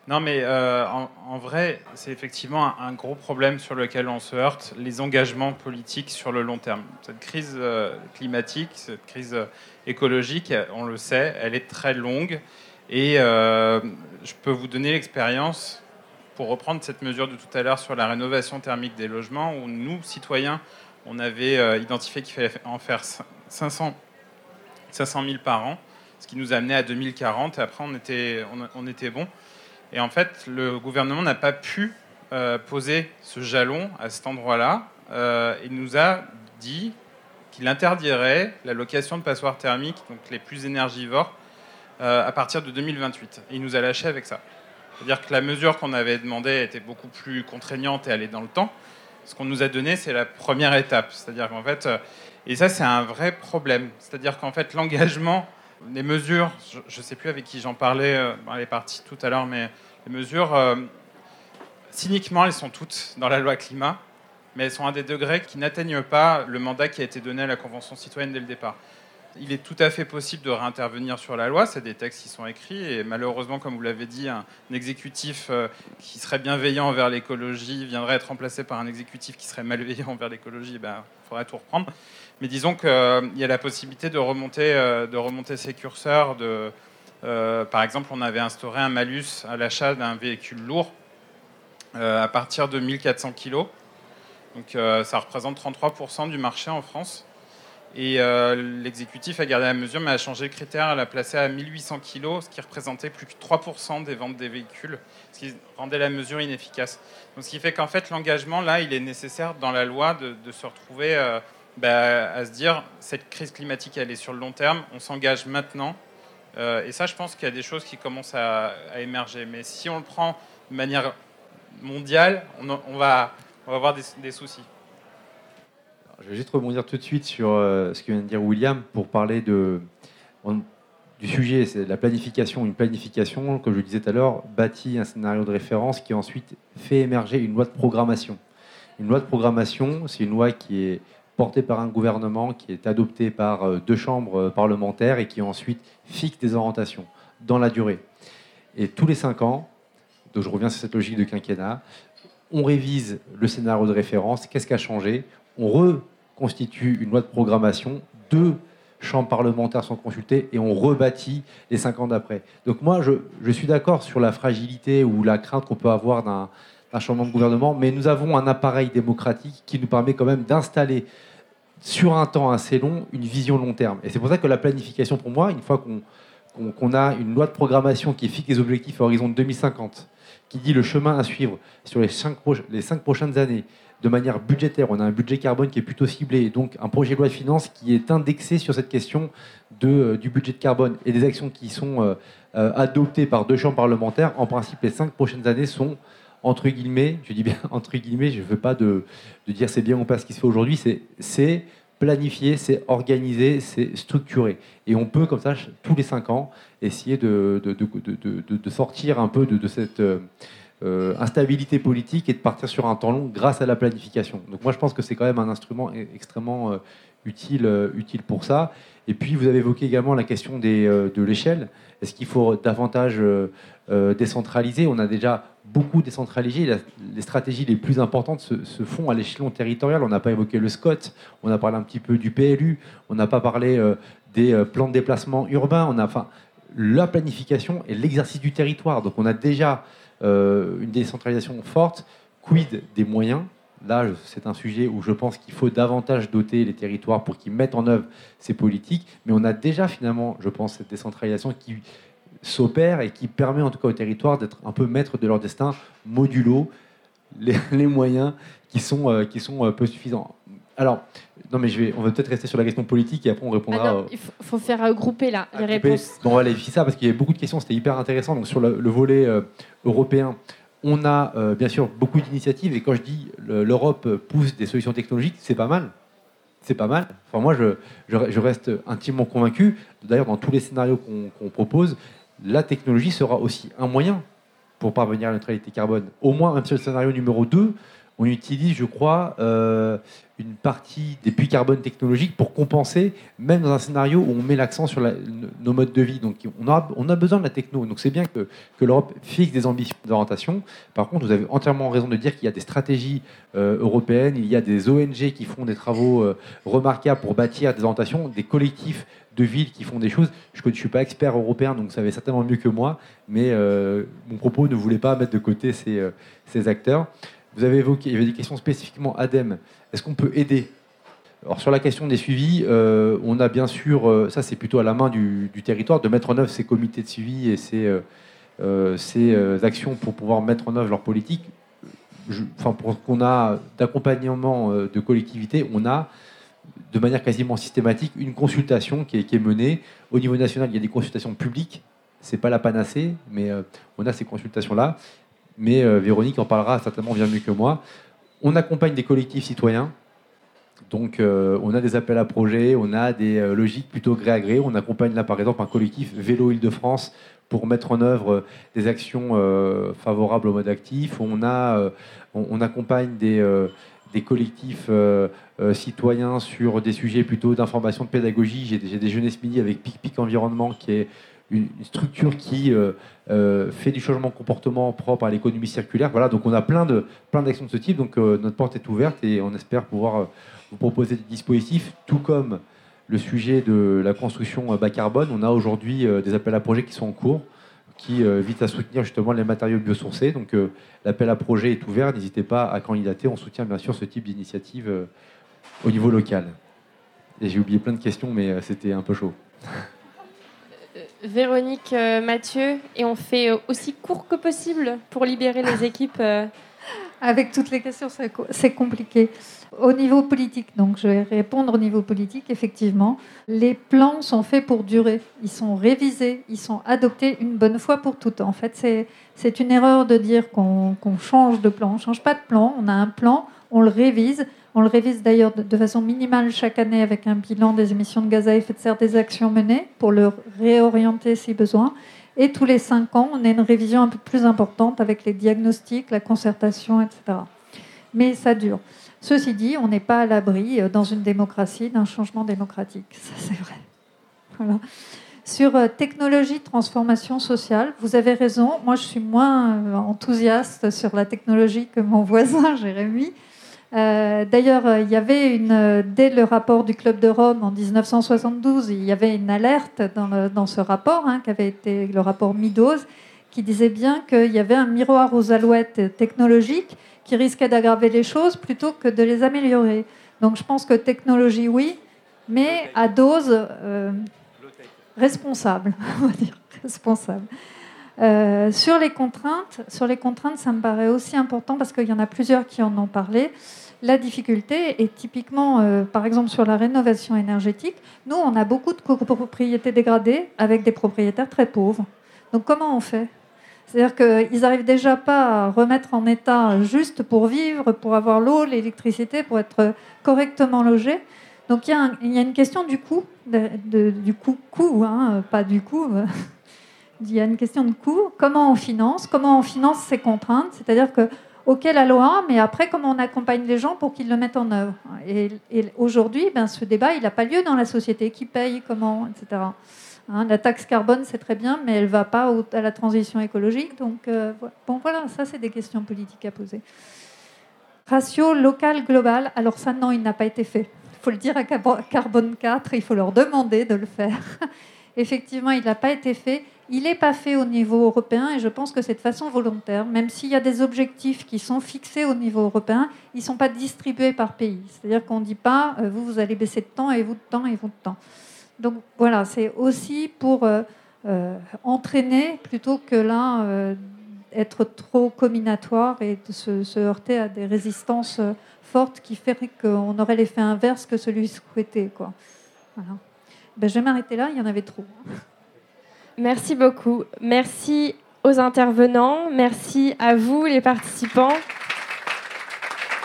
Non, mais euh, en, vrai, c'est effectivement un, gros problème sur lequel on se heurte, les engagements politiques sur le long terme. Cette crise euh, climatique, cette crise euh, écologique, on le sait, elle est très longue et je peux vous donner l'expérience pour reprendre cette mesure de tout à l'heure sur la rénovation thermique des logements, où nous, citoyens, on avait euh, identifié qu'il fallait en faire 500, 500 000 par an, ce qui nous a amené à 2040, et après on était, on, était bon. Et en fait, le gouvernement n'a pas pu euh, poser ce jalon à cet endroit-là. Euh, il nous a dit qu'il interdirait la location de passoires thermiques, donc les plus énergivores, à partir de 2028. Et il nous a lâché avec ça. C'est-à-dire que la mesure qu'on avait demandée était beaucoup plus contraignante et allait dans le temps. Ce qu'on nous a donné, c'est la première étape. C'est-à-dire qu'en fait, euh, et ça, c'est un vrai problème. C'est-à-dire qu'en fait, l'engagement, les mesures, je ne sais plus avec qui j'en parlais, euh, elle est partie tout à l'heure, mais les mesures, euh, cyniquement, elles sont toutes dans la loi climat, mais elles sont à des degrés qui n'atteignent pas le mandat qui a été donné à la Convention citoyenne dès le départ. Il est tout à fait possible de réintervenir sur la loi, c'est des textes qui sont écrits, et malheureusement, comme vous l'avez dit, un, exécutif euh, qui serait bienveillant envers l'écologie viendrait être remplacé par un exécutif qui serait malveillant envers l'écologie, ben, il faudrait tout reprendre. Mais disons qu'il euh, y a la possibilité de remonter, euh, de remonter ces curseurs. De, par exemple, on avait instauré un malus à l'achat d'un véhicule lourd à partir de 1400 kg. Donc ça représente 33% du marché en France. Et euh, l'exécutif a gardé la mesure, mais a changé le critère, l'a placé à 1800 kg, ce qui représentait plus que 3% des ventes des véhicules, ce qui rendait la mesure inefficace. Donc, ce qui fait qu'en fait, l'engagement, là, il est nécessaire dans la loi de, se retrouver euh, bah, à se dire, cette crise climatique, elle est sur le long terme, on s'engage maintenant. Euh, et ça, je pense qu'il y a des choses qui commencent à, émerger. Mais si on le prend de manière mondiale, on va avoir des soucis. Je vais juste rebondir tout de suite sur euh, ce que vient de dire William pour parler de, du sujet, c'est la planification. Une planification, comme je le disais tout à l'heure, bâtit un scénario de référence qui ensuite fait émerger une loi de programmation. Une loi de programmation, c'est une loi qui est portée par un gouvernement, qui est adoptée par euh, deux chambres euh, parlementaires et qui ensuite fixe des orientations dans la durée. Et tous les cinq ans, donc je reviens sur cette logique de quinquennat, on révise le scénario de référence, qu'est-ce qui a changé, on reconstitue une loi de programmation, deux chambres parlementaires sont consultées et on rebâtit les cinq ans d'après. Donc moi, je, suis d'accord sur la fragilité ou la crainte qu'on peut avoir d'un changement de gouvernement, mais nous avons un appareil démocratique qui nous permet quand même d'installer sur un temps assez long une vision long terme. Et c'est pour ça que la planification, pour moi, une fois qu'on a une loi de programmation qui fixe les objectifs à horizon 2050, qui dit le chemin à suivre sur les cinq prochaines années de manière budgétaire. On a un budget carbone qui est plutôt ciblé, donc un projet de loi de finances qui est indexé sur cette question euh, du budget de carbone et des actions qui sont euh, euh, adoptées par deux chambres parlementaires. En principe, les cinq prochaines années sont entre guillemets, je dis bien entre guillemets, je ne veux pas de, dire c'est bien ou pas ce qui se fait aujourd'hui, c'est planifié, c'est organisé, c'est structuré. Et on peut, comme ça, tous les cinq ans, essayer de sortir un peu de, cette euh, instabilité politique et de partir sur un temps long grâce à la planification. Donc moi, je pense que c'est quand même un instrument e-, extrêmement euh, utile, euh, utile pour ça. Et puis, vous avez évoqué également la question de l'échelle. Est-ce qu'il faut davantage décentraliser? On a déjà beaucoup décentralisé. les stratégies les plus importantes se, font à l'échelon territorial. On n'a pas évoqué le SCOT, on a parlé un petit peu du PLU, on n'a pas parlé des plans de déplacement urbain. Enfin, la planification et l'exercice du territoire. Donc on a déjà une décentralisation forte. Quid des moyens? Là, c'est un sujet où je pense qu'il faut davantage doter les territoires pour qu'ils mettent en œuvre ces politiques. Mais on a déjà finalement, je pense, cette décentralisation qui s'opère et qui permet en tout cas aux territoires d'être un peu maîtres de leur destin modulo les, moyens qui sont, euh, euh, peu suffisants. Alors, non, mais je vais, on va peut-être rester sur la question politique et après on répondra. Ah il faut, faire regrouper là les réponses. on va vérifier ça parce qu'il y a beaucoup de questions, c'était hyper intéressant. Donc sur le, volet européen, on a euh, bien sûr beaucoup d'initiatives et quand je dis l'Europe pousse des solutions technologiques, c'est pas mal. C'est pas mal. Enfin, moi, je, je, reste intimement convaincu. D'ailleurs, dans tous les scénarios qu'on propose, la technologie sera aussi un moyen pour parvenir à la neutralité carbone. Au moins, même sur le scénario numéro 2, on utilise, je crois, euh, une partie des puits carbone technologiques pour compenser, même dans un scénario où on met l'accent sur nos modes de vie. Donc on a, besoin de la techno. Donc c'est bien que, l'Europe fixe des ambitions d'orientation. Par contre, vous avez entièrement raison de dire qu'il y a des stratégies euh, européennes, il y a des ONG qui font des travaux euh, remarquables pour bâtir des orientations, des collectifs de villes qui font des choses. Je ne suis pas expert européen, donc vous savez certainement mieux que moi, mais mon propos ne voulait pas mettre de côté ces acteurs. Vous avez évoqué, il y avait des questions spécifiquement ADEME. Est-ce qu'on peut aider? Alors sur la question des suivis, euh, on a bien sûr, euh, ça c'est plutôt à la main du, territoire, de mettre en œuvre ces comités de suivi et ces, euh, actions pour pouvoir mettre en œuvre leur politique. enfin, pour ce qu'on a d'accompagnement de collectivités, on a de manière quasiment systématique une consultation qui est, qui est, menée. Au niveau national, il y a des consultations publiques, c'est pas la panacée, mais on a ces consultations-là mais euh, Véronique en parlera certainement bien mieux que moi. On accompagne des collectifs citoyens. Donc, euh, on a des appels à projets, on a des euh, logiques plutôt gré à gré. On accompagne là, par exemple, un collectif Vélo Île-de-France pour mettre en œuvre des actions favorables au mode actif. On, accompagne des, des collectifs citoyens sur des sujets plutôt d'information, de pédagogie. J'ai des jeunesses midi avec Pic Pic Environnement qui est une structure qui euh, euh, fait du changement de comportement propre à l'économie circulaire. Voilà, donc on a plein de plein d'actions de ce type. Donc euh, notre porte est ouverte et on espère pouvoir vous proposer des dispositifs, tout comme le sujet de la construction bas carbone. On a aujourd'hui des appels à projets qui sont en cours, qui visent à soutenir justement les matériaux biosourcés. Donc l'appel à projet est ouvert. N'hésitez pas à candidater. On soutient bien sûr ce type d'initiative au niveau local. J'ai oublié plein de questions, mais c'était un peu chaud. Véronique, euh, Mathieu, et on fait euh, aussi court que possible pour libérer les équipes. Euh. Avec toutes les questions, c'est compliqué. Au niveau politique, donc je vais répondre au niveau politique, effectivement, les plans sont faits pour durer. Ils sont révisés, ils sont adoptés une bonne fois pour toutes. En fait, c'est une erreur de dire qu'on change de plan. On ne change pas de plan, on a un plan, on le révise. On le révise d'ailleurs de, façon minimale chaque année avec un bilan des émissions de gaz à effet de serre des actions menées pour le réorienter si besoin. Et tous les cinq ans, on a une révision un peu plus importante avec les diagnostics, la concertation, etc. Mais ça dure. Ceci dit, on n'est pas à l'abri euh, dans une démocratie d'un changement démocratique. Ça, c'est vrai. Sur euh, technologie, transformation sociale, vous avez raison. Moi, je suis moins euh, enthousiaste sur la technologie que mon voisin Jérémy. Euh, d'ailleurs, il y avait une, dès le rapport du Club de Rome en 1972, il y avait une alerte dans, ce rapport, hein, qui avait été le rapport Midos, qui disait bien qu'il y avait un miroir aux alouettes technologiques qui risquait d'aggraver les choses plutôt que de les améliorer. Donc je pense que technologie, oui, mais à dose. Euh, responsable, on va dire responsable. Euh, sur les contraintes, sur les contraintes, ça me paraît aussi important parce qu'il y en a plusieurs qui en ont parlé. La difficulté est typiquement, euh, par exemple, sur la rénovation énergétique. Nous, on a beaucoup de copropriétés dégradées avec des propriétaires très pauvres. Donc, comment on fait? C'est-à-dire qu'ils n'arrivent déjà pas à remettre en état juste pour vivre, pour avoir l'eau, l'électricité, pour être correctement logés. Donc, il y, a une question du coût, du coût, coût hein, pas du coût. il y a une question de coût. Comment on finance? Comment on finance ces contraintes? C'est-à-dire que, ok, la loi, mais après, comment on accompagne les gens pour qu'ils le mettent en œuvre Et, aujourd'hui, ben, ce débat, il n'a pas lieu dans la société. Qui paye Comment Etc. Hein, la taxe carbone, c'est très bien, mais elle ne va pas à la transition écologique. Donc, euh, bon, voilà, ça, c'est des questions politiques à poser. Ratio local global, alors ça, non, il n'a pas été fait. Il faut le dire à Carbone 4, il faut leur demander de le faire. Effectivement, il n'a pas été fait. Il n'est pas fait au niveau européen et je pense que c'est de façon volontaire. Même s'il y a des objectifs qui sont fixés au niveau européen, ils ne sont pas distribués par pays. C'est-à-dire qu'on ne dit pas, euh, vous, vous allez baisser de temps et vous de temps et vous de temps. Donc voilà, c'est aussi pour euh, euh, entraîner plutôt que là, être trop combinatoire et de se, heurter à des résistances fortes qui feraient qu'on aurait l'effet inverse que celui souhaité. Voilà. Ben, je vais m'arrêter là, il y en avait trop. Merci beaucoup. Merci aux intervenants. Merci à vous, les participants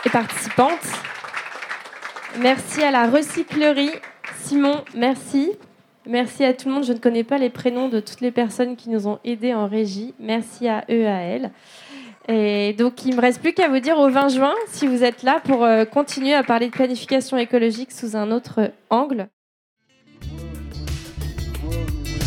et participantes. Merci à la recyclerie. Simon, merci. Merci à tout le monde. Je ne connais pas les prénoms de toutes les personnes qui nous ont aidés en régie. Merci à eux à elles. Et donc, il ne me reste plus qu'à vous dire au 20 juin si vous êtes là pour euh, continuer à parler de planification écologique sous un autre angle.